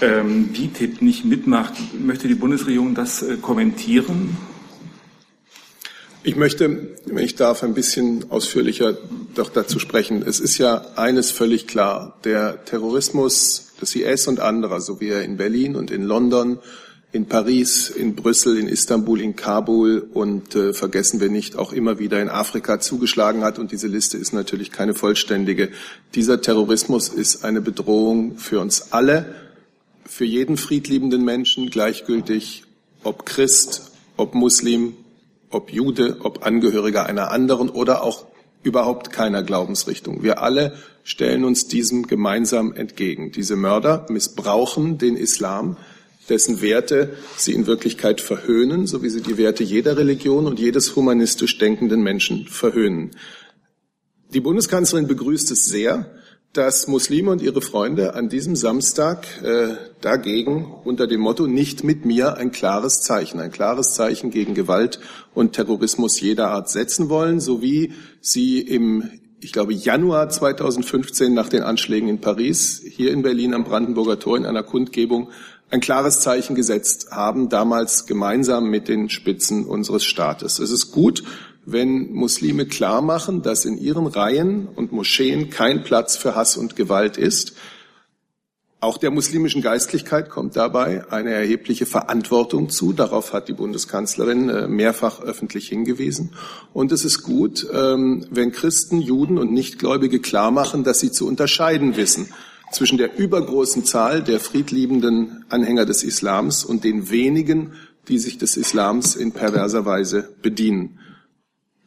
ähm, DITIB nicht mitmacht. Möchte die Bundesregierung das äh, kommentieren? Ich möchte, wenn ich darf, ein bisschen ausführlicher doch dazu sprechen. Es ist ja eines völlig klar. Der Terrorismus des IS und anderer, so wie er in Berlin und in London in Paris, in Brüssel, in Istanbul, in Kabul und äh, vergessen wir nicht auch immer wieder in Afrika zugeschlagen hat. Und diese Liste ist natürlich keine vollständige. Dieser Terrorismus ist eine Bedrohung für uns alle, für jeden friedliebenden Menschen, gleichgültig ob Christ, ob Muslim, ob Jude, ob Angehöriger einer anderen oder auch überhaupt keiner Glaubensrichtung. Wir alle stellen uns diesem gemeinsam entgegen. Diese Mörder missbrauchen den Islam dessen Werte sie in Wirklichkeit verhöhnen, so wie sie die Werte jeder Religion und jedes humanistisch denkenden Menschen verhöhnen. Die Bundeskanzlerin begrüßt es sehr, dass Muslime und ihre Freunde an diesem Samstag äh, dagegen unter dem Motto nicht mit mir ein klares Zeichen, ein klares Zeichen gegen Gewalt und Terrorismus jeder Art setzen wollen, sowie sie im ich glaube, Januar 2015 nach den Anschlägen in Paris, hier in Berlin am Brandenburger Tor in einer Kundgebung ein klares Zeichen gesetzt haben, damals gemeinsam mit den Spitzen unseres Staates. Es ist gut, wenn Muslime klar machen, dass in ihren Reihen und Moscheen kein Platz für Hass und Gewalt ist. Auch der muslimischen Geistlichkeit kommt dabei eine erhebliche Verantwortung zu. Darauf hat die Bundeskanzlerin äh, mehrfach öffentlich hingewiesen. Und es ist gut, ähm, wenn Christen, Juden und Nichtgläubige klar machen, dass sie zu unterscheiden wissen zwischen der übergroßen Zahl der friedliebenden Anhänger des Islams und den wenigen, die sich des Islams in perverser Weise bedienen.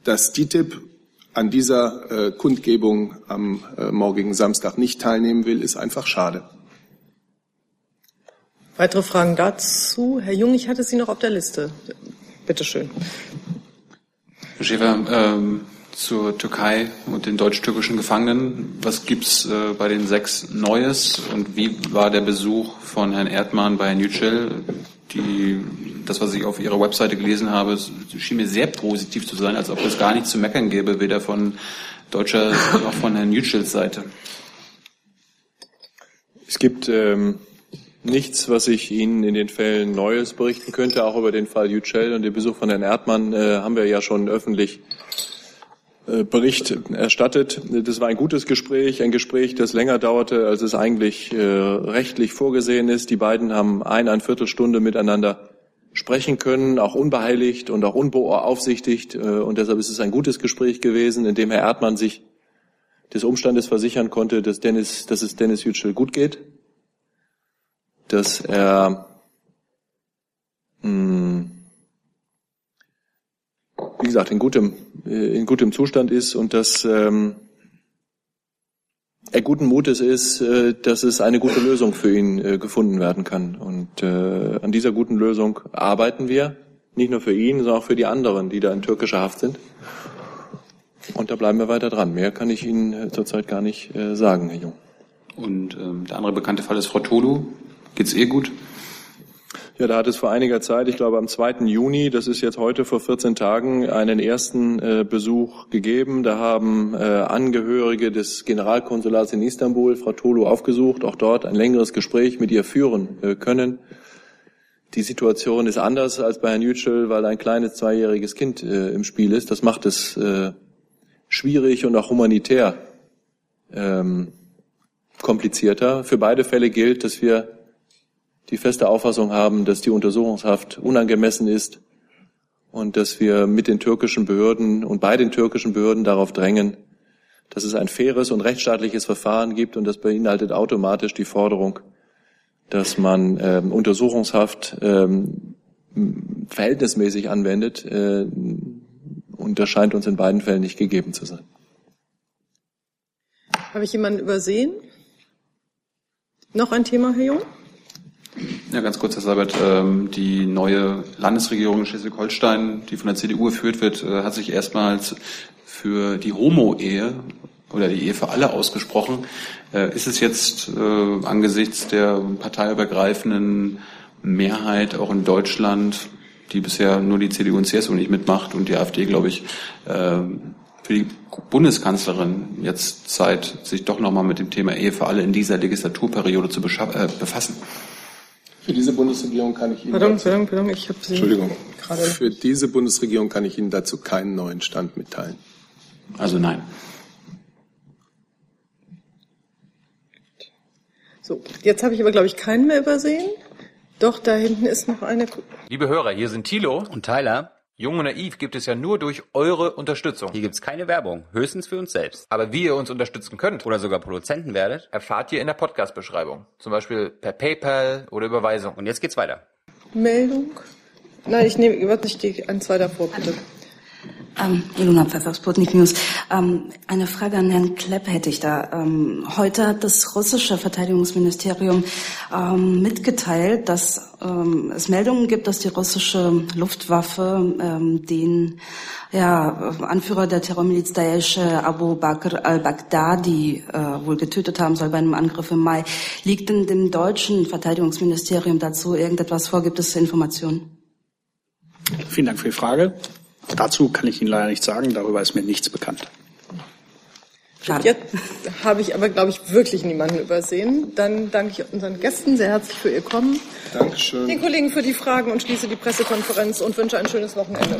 Dass DITIB an dieser äh, Kundgebung am äh, morgigen Samstag nicht teilnehmen will, ist einfach schade. Weitere Fragen dazu? Herr Jung, ich hatte Sie noch auf der Liste. Bitte schön. Herr Schäfer, ähm, zur Türkei und den deutsch-türkischen Gefangenen. Was gibt's äh, bei den sechs Neues und wie war der Besuch von Herrn Erdmann bei Herrn Yücel? Die, das, was ich auf Ihrer Webseite gelesen habe, schien mir sehr positiv zu sein, als ob es gar nichts zu meckern gäbe, weder von deutscher noch von Herrn Yücels Seite. Es gibt ähm, nichts, was ich Ihnen in den Fällen Neues berichten könnte. Auch über den Fall Yücel und den Besuch von Herrn Erdmann äh, haben wir ja schon öffentlich Bericht erstattet. Das war ein gutes Gespräch, ein Gespräch, das länger dauerte, als es eigentlich äh, rechtlich vorgesehen ist. Die beiden haben ein, ein Viertelstunde miteinander sprechen können, auch unbeheiligt und auch unbeaufsichtigt. Äh, und deshalb ist es ein gutes Gespräch gewesen, in dem Herr Erdmann sich des Umstandes versichern konnte, dass, Dennis, dass es Dennis Yücel gut geht, dass er mh, hm, wie gesagt, in gutem, äh, in gutem Zustand ist und dass ähm, er guten Mutes ist, äh, dass es eine gute Lösung für ihn äh, gefunden werden kann. Und äh, an dieser guten Lösung arbeiten wir, nicht nur für ihn, sondern auch für die anderen, die da in türkischer Haft sind. Und da bleiben wir weiter dran. Mehr kann ich Ihnen äh, zurzeit gar nicht äh, sagen, Herr Jung. Und ähm, der andere bekannte Fall ist Frau Tolu. Geht's ihr gut? Ja, da hat es vor einiger Zeit, ich glaube am 2. Juni, das ist jetzt heute vor 14 Tagen, einen ersten äh, Besuch gegeben. Da haben äh, Angehörige des Generalkonsulats in Istanbul Frau Tolu aufgesucht, auch dort ein längeres Gespräch mit ihr führen äh, können. Die Situation ist anders als bei Herrn Yücel, weil ein kleines zweijähriges Kind äh, im Spiel ist. Das macht es äh, schwierig und auch humanitär ähm, komplizierter. Für beide Fälle gilt, dass wir die feste Auffassung haben, dass die Untersuchungshaft unangemessen ist und dass wir mit den türkischen Behörden und bei den türkischen Behörden darauf drängen, dass es ein faires und rechtsstaatliches Verfahren gibt und das beinhaltet automatisch die Forderung, dass man äh, Untersuchungshaft äh, verhältnismäßig anwendet. Äh, und das scheint uns in beiden Fällen nicht gegeben zu sein. Habe ich jemanden übersehen? Noch ein Thema, Herr Jung? Ja, ganz kurz, Herr Seibert. Ähm, die neue Landesregierung in Schleswig-Holstein, die von der CDU geführt wird, äh, hat sich erstmals für die Homo-Ehe oder die Ehe für alle ausgesprochen. Äh, ist es jetzt äh, angesichts der parteiübergreifenden Mehrheit auch in Deutschland, die bisher nur die CDU und CSU nicht mitmacht und die AfD, glaube ich, für die Bundeskanzlerin jetzt Zeit, sich doch nochmal mit dem Thema Ehe für alle in dieser Legislaturperiode zu befassen? Für diese Bundesregierung kann ich Ihnen pardon, dazu, pardon, pardon, ich habe Sie Entschuldigung. gerade. Für diese Bundesregierung kann ich Ihnen dazu keinen neuen Stand mitteilen. Also nein. So, jetzt habe ich aber, glaube ich, keinen mehr übersehen. Doch, da hinten ist noch eine. Liebe Hörer, hier sind Thilo und Tyler. Jung und Naiv gibt es ja nur durch eure Unterstützung. Hier gibt's keine Werbung, höchstens für uns selbst. Aber wie ihr uns unterstützen könnt oder sogar Produzenten werdet, erfahrt ihr in der Podcast-Beschreibung. Zum Beispiel per PayPal oder Überweisung. Und jetzt geht's weiter. Meldung? Nein, ich nehme, warte, ich stehe ein, zwei davor, bitte. Ähm, Ilona Pfeffer, News. Ähm, eine Frage an Herrn Klepp hätte ich da. Ähm, heute hat das russische Verteidigungsministerium ähm, mitgeteilt, dass ähm, es Meldungen gibt, dass die russische Luftwaffe ähm, den ja, Anführer der Terrormiliz Daesh, Abu Bakr al-Baghdadi, äh, wohl getötet haben soll bei einem Angriff im Mai. Liegt in dem deutschen Verteidigungsministerium dazu irgendetwas vor? Gibt es Informationen? Vielen Dank für die Frage. Dazu kann ich Ihnen leider nichts sagen, darüber ist mir nichts bekannt. Jetzt habe ich aber, glaube ich, wirklich niemanden übersehen. Dann danke ich unseren Gästen sehr herzlich für ihr Kommen. Dankeschön. Den Kollegen für die Fragen und schließe die Pressekonferenz und wünsche ein schönes Wochenende.